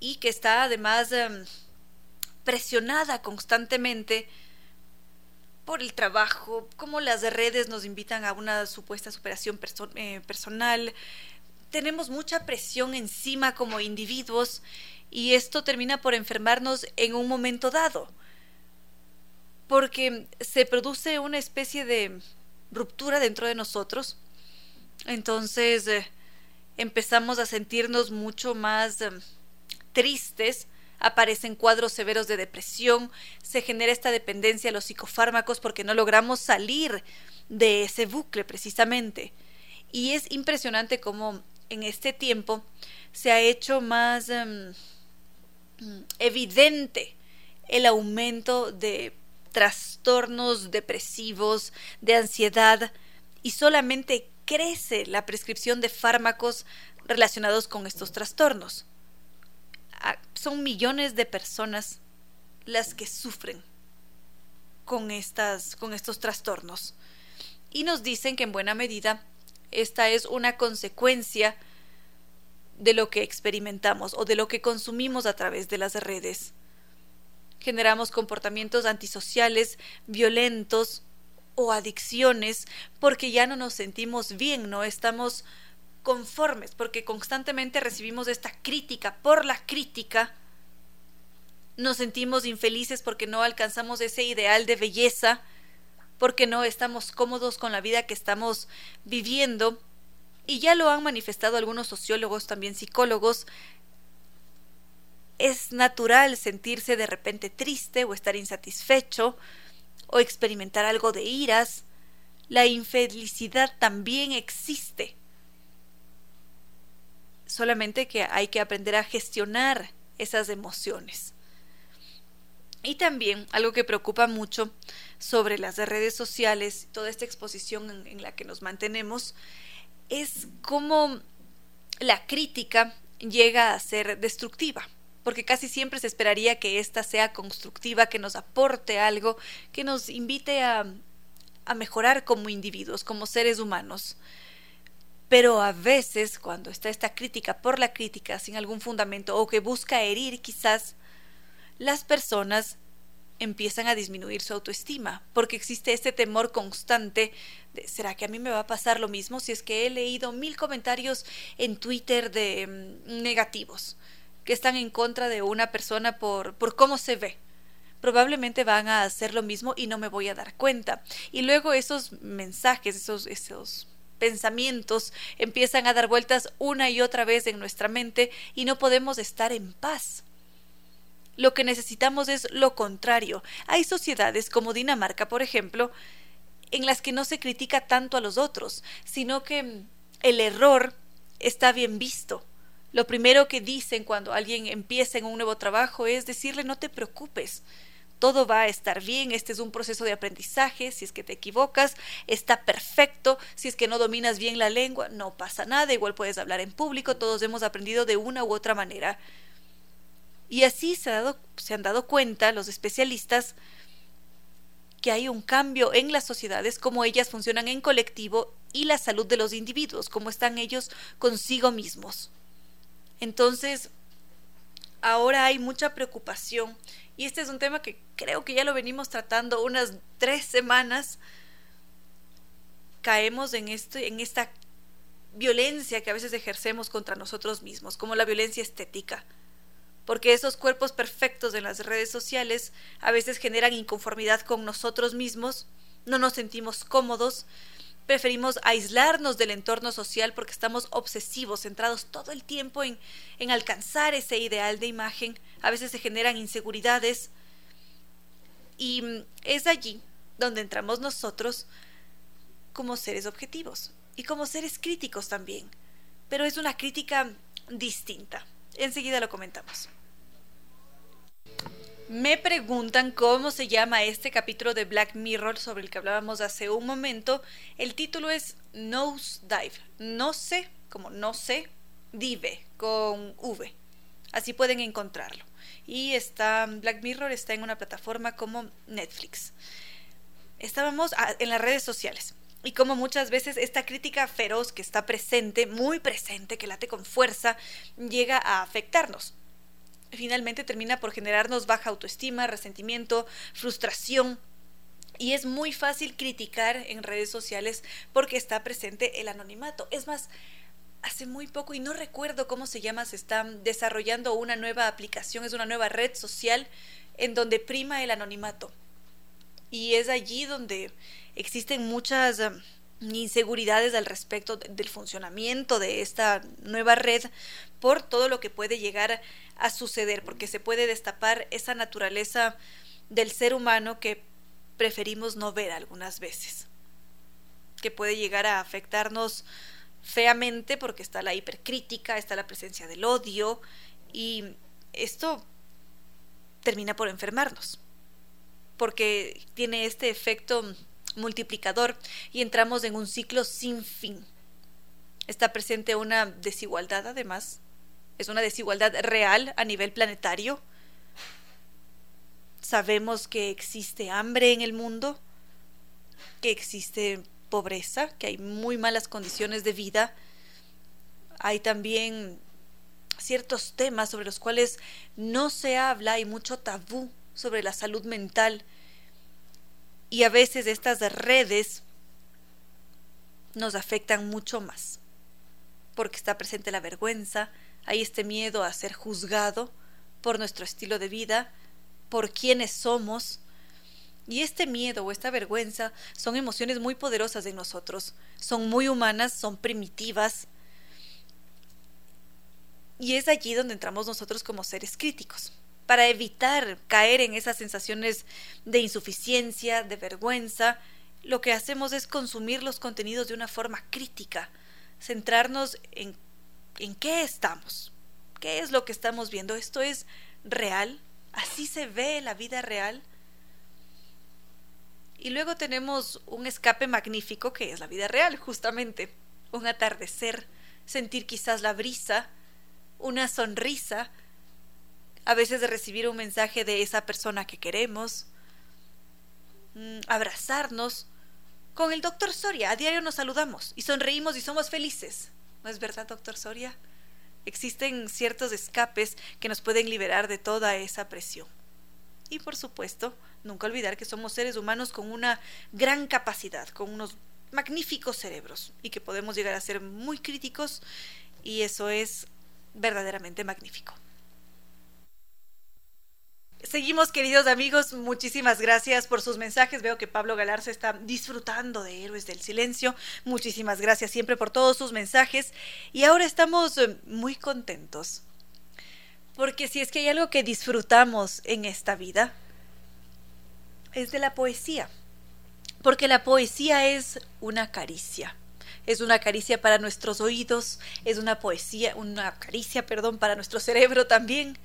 y que está además em, presionada constantemente por el trabajo, como las redes nos invitan a una supuesta superación eh, personal, tenemos mucha presión encima como individuos y esto termina por enfermarnos en un momento dado, porque se produce una especie de ruptura dentro de nosotros, entonces eh, empezamos a sentirnos mucho más eh, tristes, aparecen cuadros severos de depresión, se genera esta dependencia a los psicofármacos porque no logramos salir de ese bucle precisamente. Y es impresionante cómo en este tiempo se ha hecho más em, evidente el aumento de trastornos depresivos, de ansiedad, y solamente crece la prescripción de fármacos relacionados con estos trastornos. Son millones de personas las que sufren con, estas, con estos trastornos. Y nos dicen que en buena medida esta es una consecuencia de lo que experimentamos o de lo que consumimos a través de las redes. Generamos comportamientos antisociales, violentos o adicciones porque ya no nos sentimos bien, no estamos conformes, porque constantemente recibimos esta crítica por la crítica. Nos sentimos infelices porque no alcanzamos ese ideal de belleza, porque no estamos cómodos con la vida que estamos viviendo y ya lo han manifestado algunos sociólogos, también psicólogos, es natural sentirse de repente triste o estar insatisfecho o experimentar algo de iras. La infelicidad también existe. Solamente que hay que aprender a gestionar esas emociones. Y también algo que preocupa mucho sobre las redes sociales, toda esta exposición en, la que nos mantenemos, es cómo la crítica llega a ser destructiva, porque casi siempre se esperaría que ésta sea constructiva, que nos aporte algo, que nos invite a, a mejorar como individuos, como seres humanos. Pero a veces, cuando está esta crítica por la crítica, sin algún fundamento, o que busca herir quizás, las personas empiezan a disminuir su autoestima, porque existe este temor constante ¿será que a mí me va a pasar lo mismo si es que he leído mil comentarios en Twitter de mm, negativos, que están en contra de una persona por, por cómo se ve? Probablemente van a hacer lo mismo y no me voy a dar cuenta. Y luego esos mensajes, esos, esos pensamientos empiezan a dar vueltas una y otra vez en nuestra mente y no podemos estar en paz lo que necesitamos es lo contrario. Hay sociedades como Dinamarca, por ejemplo, en las que no se critica tanto a los otros, sino que el error está bien visto. Lo primero que dicen cuando alguien empieza en un nuevo trabajo es decirle no te preocupes, todo va a estar bien, este es un proceso de aprendizaje, si es que te equivocas, está perfecto, si es que no dominas bien la lengua, no pasa nada, igual puedes hablar en público, todos hemos aprendido de una u otra manera. Y así se, han dado cuenta los especialistas que hay un cambio en las sociedades, cómo ellas funcionan en colectivo y la salud de los individuos, cómo están ellos consigo mismos. Entonces, ahora hay mucha preocupación y este es un tema que creo que ya lo venimos tratando unas tres semanas. Caemos en, esto, en esta violencia que a veces ejercemos contra nosotros mismos, como la violencia estética porque esos cuerpos perfectos en las redes sociales a veces generan inconformidad con nosotros mismos, no nos sentimos cómodos, preferimos aislarnos del entorno social porque estamos obsesivos, centrados todo el tiempo en, en alcanzar ese ideal de imagen, a veces se generan inseguridades y mm, es allí donde entramos nosotros como seres objetivos y como seres críticos también, pero es una crítica distinta. Enseguida lo comentamos. Me preguntan cómo se llama este capítulo de Black Mirror sobre el que hablábamos hace un momento. El título es Nose Dive. No sé, como no sé, dive con V. Así pueden encontrarlo. Y está Black Mirror está en una plataforma como Netflix. Estábamos en las redes sociales y como muchas veces esta crítica feroz que está presente, muy presente, que late con fuerza, llega a afectarnos. Finalmente termina por generarnos baja autoestima, resentimiento, frustración, y es muy fácil criticar en redes sociales porque está presente el anonimato. Es más, hace muy poco, y no recuerdo cómo se llama, se está desarrollando una nueva aplicación, es una nueva red social en donde prima el anonimato. Y es allí donde existen muchas um, inseguridades al respecto del funcionamiento de esta nueva red por todo lo que puede llegar a suceder, porque se puede destapar esa naturaleza del ser humano que preferimos no ver algunas veces, que puede llegar a afectarnos feamente porque está la hipercrítica, está la presencia del odio y esto termina por enfermarnos, porque tiene este efecto multiplicador y entramos en un ciclo sin fin. Está presente una desigualdad además, es una desigualdad real a nivel planetario. Sabemos que existe hambre en el mundo, que existe pobreza, que hay muy malas condiciones de vida. Hay también ciertos temas sobre los cuales no se habla, hay mucho tabú sobre la salud mental. Y a veces estas redes nos afectan mucho más, porque está presente la vergüenza, hay este miedo a ser juzgado por nuestro estilo de vida, por quienes somos. Y este miedo o esta vergüenza son emociones muy poderosas en nosotros, son muy humanas, son primitivas. Y es allí donde entramos nosotros como seres críticos, para evitar caer en esas sensaciones de insuficiencia, de vergüenza, lo que hacemos es consumir los contenidos de una forma crítica, centrarnos en, en qué estamos, qué es lo que estamos viendo, esto es real, así se ve la vida real. Y luego tenemos un escape magnífico que es la vida real, justamente, un atardecer, sentir quizás la brisa, una sonrisa, a veces de recibir un mensaje de esa persona que queremos, mm, abrazarnos, con el doctor Soria, a diario nos saludamos y sonreímos y somos felices. ¿No es verdad, doctor Soria? Existen ciertos escapes que nos pueden liberar de toda esa presión. Y por supuesto, nunca olvidar que somos seres humanos con una gran capacidad, con unos magníficos cerebros y que podemos llegar a ser muy críticos y eso es verdaderamente magnífico. Seguimos, queridos amigos. Muchísimas gracias por sus mensajes. Veo que Pablo Galarza está disfrutando de Héroes del Silencio. Muchísimas gracias siempre por todos sus mensajes. Y ahora estamos eh, muy contentos. Porque si es que hay algo que disfrutamos en esta vida, es de la poesía. Porque la poesía es una caricia. Es una caricia para nuestros oídos, es una poesía, una caricia, perdón, para nuestro cerebro también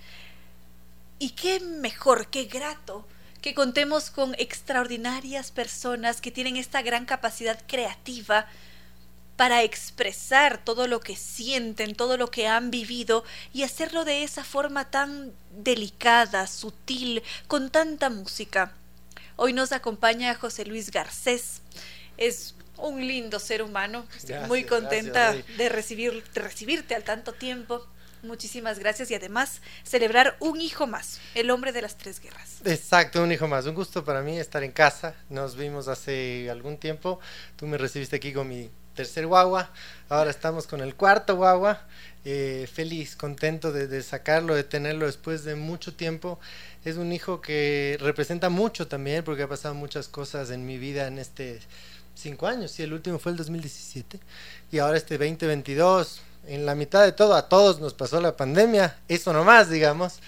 y qué mejor, qué grato que contemos con extraordinarias personas que tienen esta gran capacidad creativa para expresar todo lo que sienten, todo lo que han vivido y hacerlo de esa forma tan delicada, sutil, con tanta música. Hoy nos acompaña José Luis Garcés. Es un lindo ser humano. Estoy muy contenta de, recibir, de recibirte al tanto tiempo. Muchísimas gracias y además celebrar un hijo más, el hombre de las tres guerras. Exacto, un hijo más. Un gusto para mí estar en casa. Nos vimos hace algún tiempo. Tú me recibiste aquí con mi tercer guagua. Ahora estamos con el cuarto guagua. Eh, feliz, contento de, sacarlo, de tenerlo después de mucho tiempo. Es un hijo que representa mucho también porque ha pasado muchas cosas en mi vida en este cinco años. Y el último fue el 2017. Y ahora este 2022 en la mitad de todo, a todos nos pasó la pandemia, eso nomás, digamos.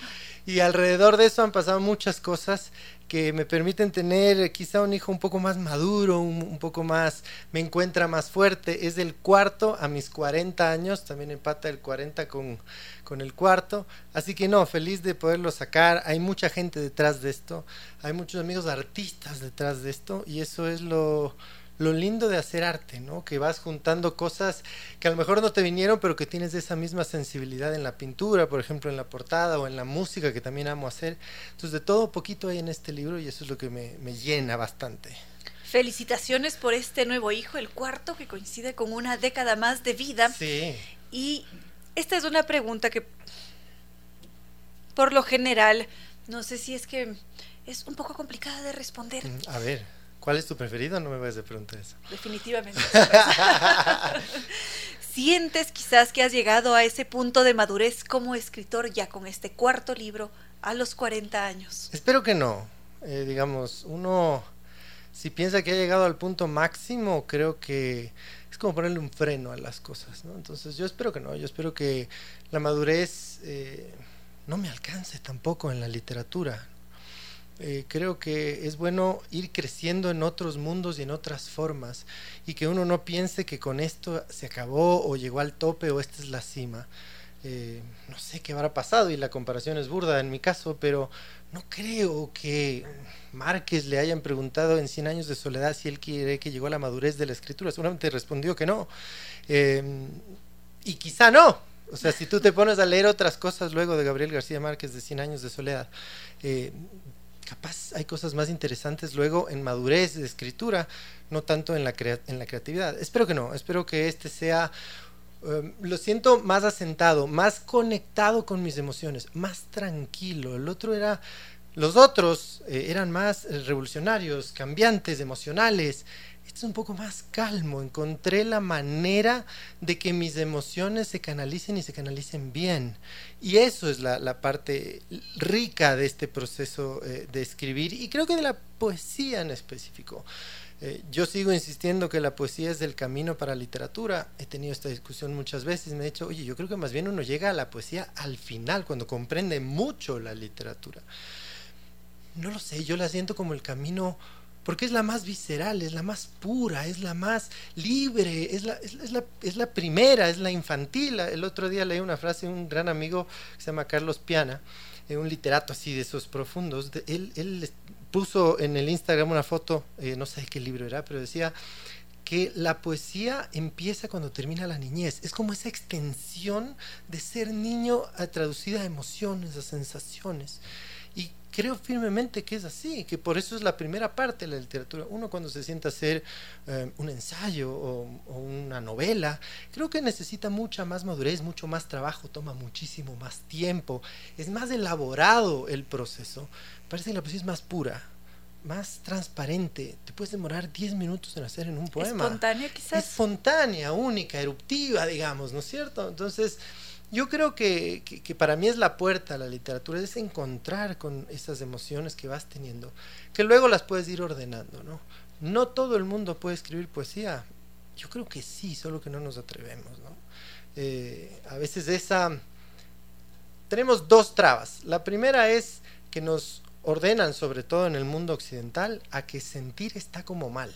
Y alrededor de eso han pasado muchas cosas que me permiten tener quizá un hijo un poco más maduro, un, poco más, me encuentra más fuerte. Es del cuarto a mis 40 años, también empata el 40 con, con el cuarto. Así que no, feliz de poderlo sacar. Hay mucha gente detrás de esto, hay muchos amigos artistas detrás de esto y eso es lo, lo lindo de hacer arte, ¿no? Que vas juntando cosas que a lo mejor no te vinieron, pero que tienes esa misma sensibilidad en la pintura, por ejemplo, en la portada o en la música, que también amo hacer. Entonces, de todo poquito hay en este libro y eso es lo que me, me llena bastante. Felicitaciones por este nuevo hijo, el cuarto, que coincide con una década más de vida. Sí. Y esta es una pregunta que, por lo general, no sé si es que es un poco complicada de responder. Mm, a ver. ¿Cuál es tu preferido? No me vayas a preguntar eso. Definitivamente. [LAUGHS] ¿Sientes quizás que has llegado a ese punto de madurez como escritor ya con este cuarto libro a los 40 años? Espero que no. Eh, digamos, uno, si piensa que ha llegado al punto máximo, creo que es como ponerle un freno a las cosas, ¿no? Entonces yo espero que no, yo espero que la madurez eh, no me alcance tampoco en la literatura, eh, creo que es bueno ir creciendo en otros mundos y en otras formas y que uno no piense que con esto se acabó o llegó al tope o esta es la cima. Eh, no sé qué habrá pasado y la comparación es burda en mi caso, pero no creo que Márquez le hayan preguntado en 100 años de soledad si él quiere que llegó a la madurez de la escritura. Seguramente respondió que no. Em, y quizá no. O sea, si tú te pones a leer otras cosas luego de Gabriel García Márquez de 100 años de soledad, eh, capaz hay cosas más interesantes luego en madurez de escritura, no tanto en la, en la creatividad. Espero que no, espero que este sea, em, lo siento más asentado, más conectado con mis emociones, más tranquilo. El otro era, los otros eh, eran más eh, revolucionarios, cambiantes, emocionales. Es un poco más calmo, encontré la manera de que mis emociones se canalicen y se canalicen bien. Y eso es la, parte rica de este proceso eh, de escribir y creo que de la poesía en específico. Eh, yo sigo insistiendo que la poesía es el camino para la literatura. He tenido esta discusión muchas veces. Me he dicho, oye, yo creo que más bien uno llega a la poesía al final, cuando comprende mucho la literatura. No lo sé, yo la siento como el camino porque es la más visceral, es la más pura, es la más libre, es la, es, la, es la, primera, es la infantil. El otro día leí una frase de un gran amigo que se llama Carlos Piana, eh, un literato así de esos profundos. él, él, puso en el Instagram una foto, eh, no sé qué libro era, pero decía que la poesía empieza cuando termina la niñez. Es como esa extensión de ser niño traducida a emociones, a sensaciones creo firmemente que es así, que por eso es la primera parte de la literatura. Uno cuando se sienta a hacer eh, un ensayo o, una novela, creo que necesita mucha más madurez, mucho más trabajo, toma muchísimo más tiempo, es más elaborado el proceso. Parece que la poesía es más pura, más transparente. Te puedes demorar 10 minutos en hacer en un poema. Espontánea quizás. Espontánea, única, eruptiva, digamos, ¿no es cierto? Entonces... Yo creo que, para mí es la puerta a la literatura, es encontrar con esas emociones que vas teniendo, que luego las puedes ir ordenando, ¿no? No todo el mundo puede escribir poesía. Yo creo que sí, solo que no nos atrevemos, ¿no? Eh, a veces esa... Tenemos dos trabas. La primera es que nos ordenan, sobre todo en el mundo occidental, a que sentir está como mal.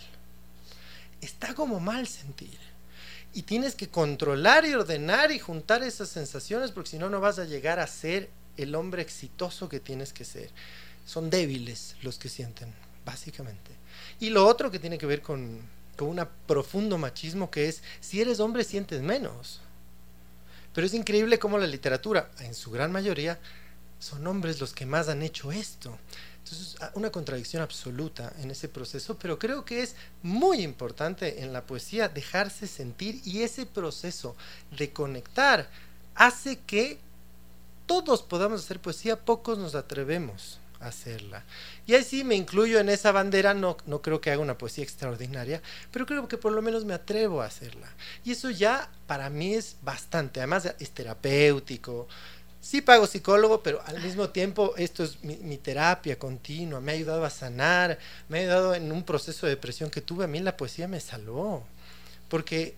Está como mal sentir y tienes que controlar y ordenar y juntar esas sensaciones porque si no, no vas a llegar a ser el hombre exitoso que tienes que ser. Son débiles los que sienten, básicamente. Y lo otro que tiene que ver con, con un profundo machismo que es, si eres hombre sientes menos. Pero es increíble cómo la literatura, en su gran mayoría, son hombres los que más han hecho esto. Entonces, una contradicción absoluta en ese proceso, pero creo que es muy importante en la poesía dejarse sentir y ese proceso de conectar hace que todos podamos hacer poesía, pocos nos atrevemos a hacerla. Y ahí sí me incluyo en esa bandera, no, no creo que haga una poesía extraordinaria, pero creo que por lo menos me atrevo a hacerla. Y eso ya para mí es bastante, además es terapéutico, sí pago psicólogo, pero al mismo tiempo esto es mi, terapia continua, me ha ayudado a sanar, me ha ayudado en un proceso de depresión que tuve, a mí la poesía me salvó, porque,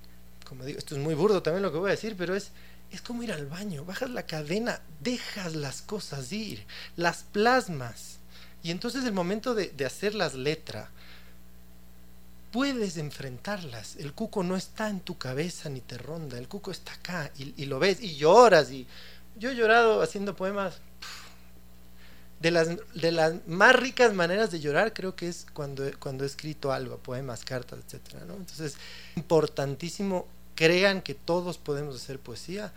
como digo, esto es muy burdo también lo que voy a decir, pero es, es como ir al baño, bajas la cadena, dejas las cosas ir, las plasmas, y entonces el momento de, hacer las letras, puedes enfrentarlas. El cuco no está en tu cabeza ni te ronda, el cuco está acá y lo ves y lloras y yo he llorado haciendo poemas. De las, de las más ricas maneras de llorar creo que es cuando, cuando he escrito algo, poemas, cartas, etcétera, ¿no? Entonces, importantísimo, crean que todos podemos hacer poesía,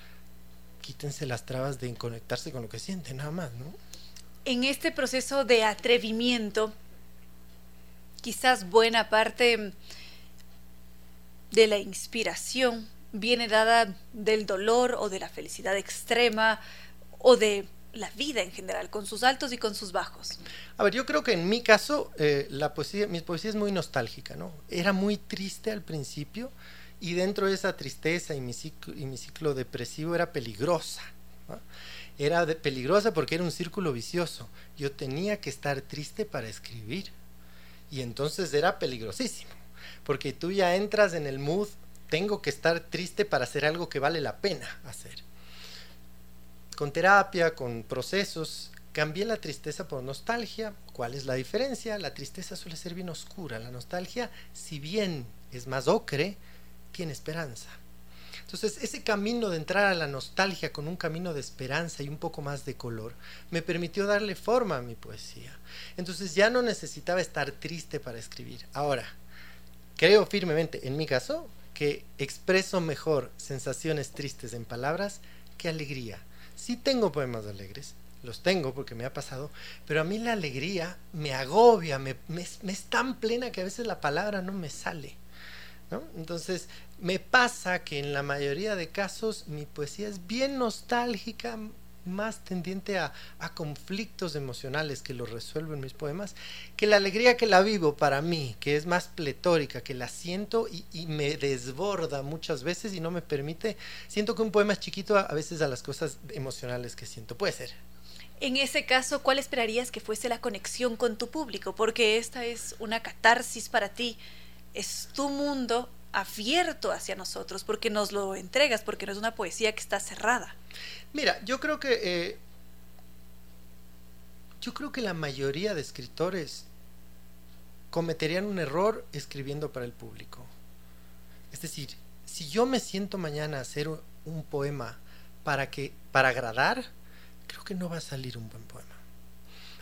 quítense las trabas de conectarse con lo que sienten, nada más, ¿no? En este proceso de atrevimiento, quizás buena parte de la inspiración viene dada del dolor o de la felicidad extrema o de la vida en general, con sus altos y con sus bajos. A ver, yo creo que en mi caso, eh, la poesía, mi poesía es muy nostálgica, ¿no? Era muy triste al principio y dentro de esa tristeza y mi ciclo, y mi ciclo depresivo era peligrosa. Era peligrosa porque era un círculo vicioso. Yo tenía que estar triste para escribir. Y entonces era peligrosísimo. Porque tú ya entras en el mood tengo que estar triste para hacer algo que vale la pena hacer. Con terapia, con procesos, cambié la tristeza por nostalgia. ¿Cuál es la diferencia? La tristeza suele ser bien oscura. La nostalgia, si bien es más ocre, tiene esperanza. Entonces, ese camino de entrar a la nostalgia con un camino de esperanza y un poco más de color, me permitió darle forma a mi poesía. Entonces ya no necesitaba estar triste para escribir. Ahora, creo firmemente, en mi caso, que expreso mejor sensaciones tristes en palabras que alegría. Sí tengo poemas alegres, los tengo porque me ha pasado, pero a mí la alegría me agobia, me, es tan plena que a veces la palabra no me sale. Entonces, me pasa que en la mayoría de casos mi poesía es bien nostálgica, más tendiente a, conflictos emocionales que lo resuelvo en mis poemas, que la alegría que la vivo para mí, que es más pletórica, que la siento y, me desborda muchas veces y no me permite, siento que un poema es chiquito a, a veces a las cosas emocionales que siento. Puede ser. En ese caso, ¿cuál esperarías que fuese la conexión con tu público? Porque esta es una catarsis para ti, es tu mundo abierto hacia nosotros, porque nos lo entregas, porque no es una poesía que está cerrada. Mira, yo creo que eh, yo creo que la mayoría de escritores cometerían un error escribiendo para el público. Es decir, si yo me siento mañana a hacer un poema para que para agradar, creo que no va a salir un buen poema.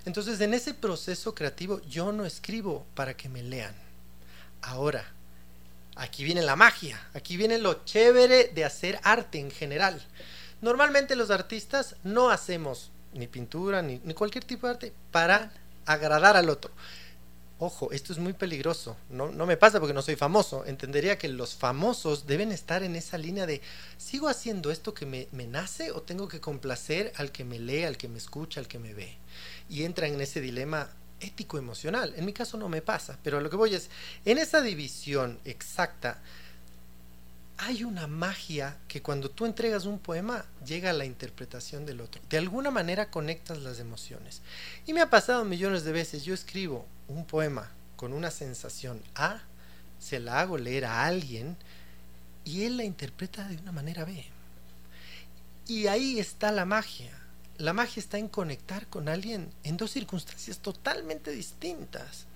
Entonces, en ese proceso creativo yo no escribo para que me lean. Ahora, aquí viene la magia, aquí viene lo chévere de hacer arte en general. Normalmente los artistas no hacemos ni pintura ni, cualquier tipo de arte para agradar al otro. Ojo, esto es muy peligroso. No, no me pasa porque no soy famoso. Entendería que los famosos deben estar en esa línea de, ¿sigo haciendo esto que me, me, nace o tengo que complacer al que me lee, al que me escucha, al que me ve? Y entran en ese dilema ético-emocional. En mi caso no me pasa, pero lo que voy es, en esa división exacta, hay una magia que cuando tú entregas un poema llega a la interpretación del otro. De alguna manera conectas las emociones. Y me ha pasado millones de veces, yo escribo un poema con una sensación A, se la hago leer a alguien y él la interpreta de una manera B. Y ahí está la magia. La magia está en conectar con alguien en dos circunstancias totalmente distintas.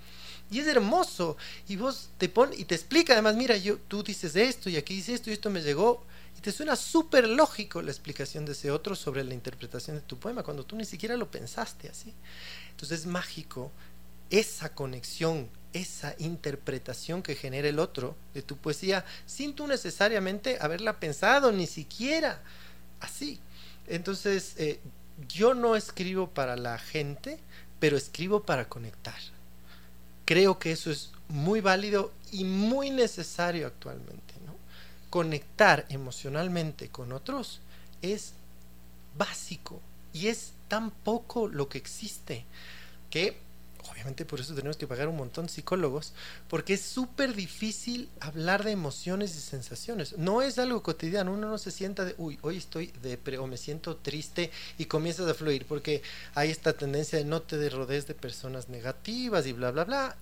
Y es hermoso. Y vos te pones y te explica, además, mira, yo, tú dices esto y aquí dices esto y esto me llegó. Y te suena súper lógico la explicación de ese otro sobre la interpretación de tu poema, cuando tú ni siquiera lo pensaste así. Entonces es mágico esa conexión, esa interpretación que genera el otro de tu poesía, sin tú necesariamente haberla pensado, ni siquiera así. Entonces, eh, yo no escribo para la gente, pero escribo para conectar creo que eso es muy válido y muy necesario actualmente. ¿no? Conectar emocionalmente con otros es básico y es tan poco lo que existe que obviamente por eso tenemos que pagar un montón de psicólogos, porque es súper difícil hablar de emociones y sensaciones. No es algo cotidiano, uno no se sienta de, uy, hoy estoy depre o me siento triste y comienzas a fluir, porque hay esta tendencia de no te rodees de personas negativas y bla, bla, bla.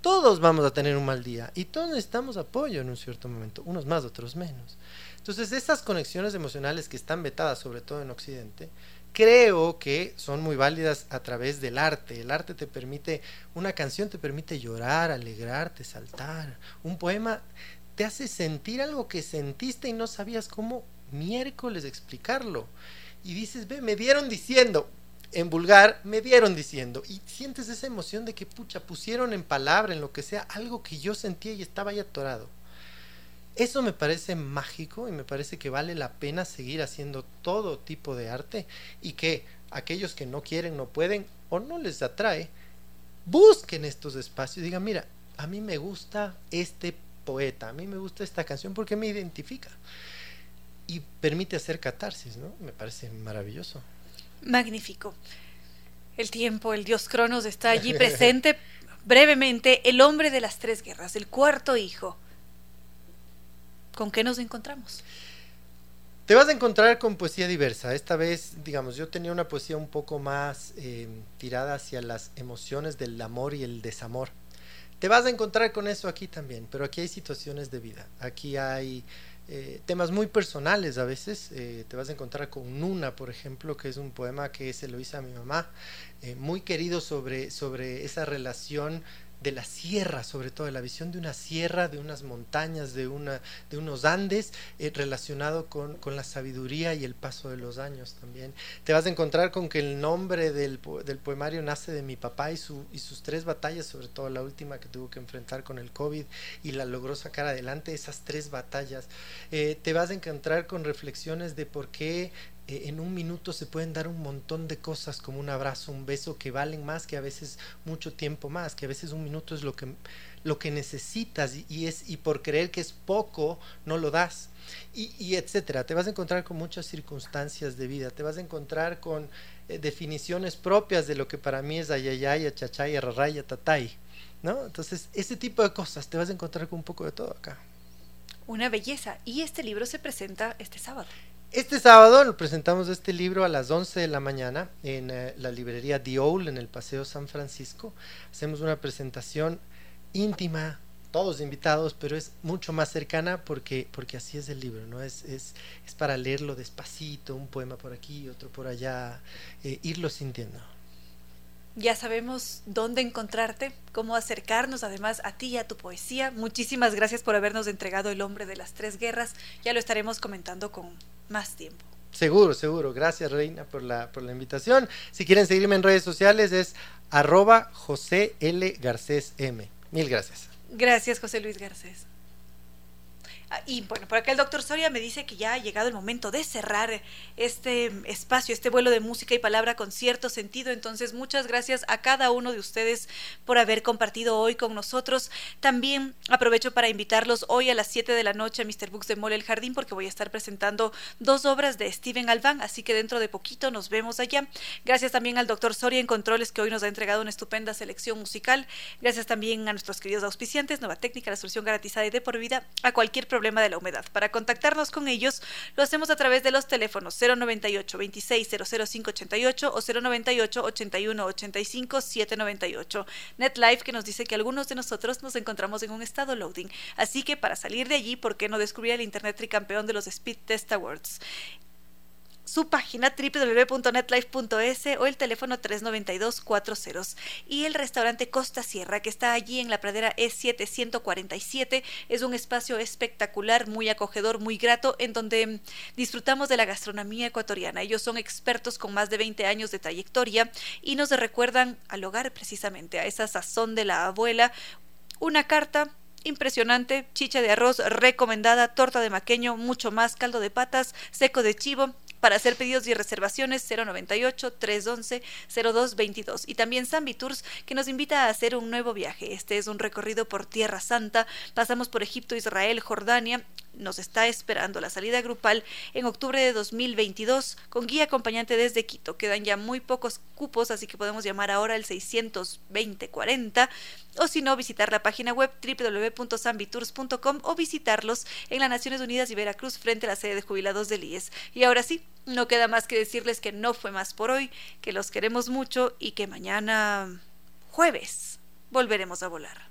Todos vamos a tener un mal día y todos necesitamos apoyo en un cierto momento, unos más, otros menos. Entonces, esas conexiones emocionales que están vetadas, sobre todo en Occidente, creo que son muy válidas a través del arte. El arte te permite, una canción te permite llorar, alegrarte, saltar. Un poema te hace sentir algo que sentiste y no sabías cómo miércoles explicarlo. Y dices, ve, me dieron diciendo, en vulgar, me dieron diciendo. Y sientes esa emoción de que, pucha, pusieron en palabra, en lo que sea, algo que yo sentía y estaba ahí atorado. Eso me parece mágico y me parece que vale la pena seguir haciendo todo tipo de arte y que aquellos que no quieren, no pueden o no les atrae, busquen estos espacios y digan, mira, a mí me gusta este poeta, a mí me gusta esta canción porque me identifica y permite hacer catarsis, ¿no? Me parece maravilloso. Magnífico. El tiempo, el dios Cronos está allí [LAUGHS] presente. Brevemente, el hombre de las tres guerras, el cuarto hijo. ¿Con qué nos encontramos? Te vas a encontrar con poesía diversa. Esta vez, digamos, yo tenía una poesía un poco más eh, tirada hacia las emociones del amor y el desamor. Te vas a encontrar con eso aquí también, pero aquí hay situaciones de vida. Aquí hay eh, temas muy personales a veces. Eh, te vas a encontrar con Nuna, por ejemplo, que es un poema que se lo hice a mi mamá, muy querido sobre, sobre esa relación de la sierra, sobre todo de la visión de una sierra, de unas montañas, de, una, de unos Andes, eh, relacionado con, la sabiduría y el paso de los años también. Te vas a encontrar con que el nombre del, del poemario nace de mi papá y, su, y sus tres batallas, sobre todo la última que tuvo que enfrentar con el COVID y la logró sacar adelante, esas tres batallas. Eh, te vas a encontrar con reflexiones de por qué eh, en un minuto se pueden dar un montón de cosas como un abrazo, un beso que valen más que a veces mucho tiempo más, que a veces un minuto es lo que, lo que necesitas y, es, y por creer que es poco no lo das. Y, y, etcétera. Te vas a encontrar con muchas circunstancias de vida, te vas a encontrar con eh, definiciones propias de lo que para mí es ayayay, achachay, arraray, tatay. ¿No? Entonces, ese tipo de cosas te vas a encontrar con un poco de todo acá. Una belleza. Y este libro se presenta este sábado. Este sábado presentamos este libro a las 11 de la mañana en eh, la librería The en el Paseo San Francisco. Hacemos una presentación íntima, todos invitados, pero es mucho más cercana porque, porque así es el libro, ¿no? Es, es, es para leerlo despacito, un poema por aquí, otro por allá, eh, irlo sintiendo. Ya sabemos dónde encontrarte, cómo acercarnos además a ti y a tu poesía. Muchísimas gracias por habernos entregado El hombre de las tres guerras. Ya lo estaremos comentando con más tiempo. Seguro, seguro. Gracias, Reina, por la, por la invitación. Si quieren seguirme en redes sociales es arroba José L. Garcés M. Mil gracias. Gracias, José Luis Garcés. Ah, y bueno, por acá el doctor Soria me dice que ya ha llegado el momento de cerrar este espacio, este vuelo de música y palabra con cierto sentido. Entonces, muchas gracias a cada uno de ustedes por haber compartido hoy con nosotros. También aprovecho para invitarlos hoy a las 7 de la noche a Mr. Books de Mole el Jardín porque voy a estar presentando dos obras de Steven Alban, así que dentro de poquito nos vemos allá. Gracias también al doctor Soria en Controles que hoy nos ha entregado una estupenda selección musical. Gracias también a nuestros queridos auspiciantes, Nueva Técnica, la solución garantizada y de por vida a cualquier problema problema de la humedad. Para contactarnos con ellos lo hacemos a través de los teléfonos 098 26 00588 o 098 81 85 798. NetLife que nos dice que algunos de nosotros nos encontramos en un estado loading, así que para salir de allí, ¿por qué no descubrir el Internet tricampeón de los Speed Test Awards? Su página www.netlife.es o el teléfono 392-40. Y el restaurante Costa Sierra, que está allí en la pradera E747, es un espacio espectacular, muy acogedor, muy grato, en donde disfrutamos de la gastronomía ecuatoriana. Ellos son expertos con más de 20 años de trayectoria y nos recuerdan al hogar precisamente, a esa sazón de la abuela. Una carta impresionante, chicha de arroz recomendada, torta de maqueño, mucho más, caldo de patas, seco de chivo, para hacer pedidos y reservaciones 098-311-0222. Y también Zambi Tours que nos invita a hacer un nuevo viaje. Este es un recorrido por Tierra Santa. Pasamos por Egipto, Israel, Jordania nos está esperando la salida grupal en octubre de 2022 con guía acompañante desde Quito. Quedan ya muy pocos cupos, así que podemos llamar ahora al 62040 o si no, visitar la página web www.sambitours.com o visitarlos en las Naciones Unidas y Veracruz frente a la sede de jubilados del IES. Y ahora sí, no queda más que decirles que no fue más por hoy, que los queremos mucho y que mañana jueves volveremos a volar.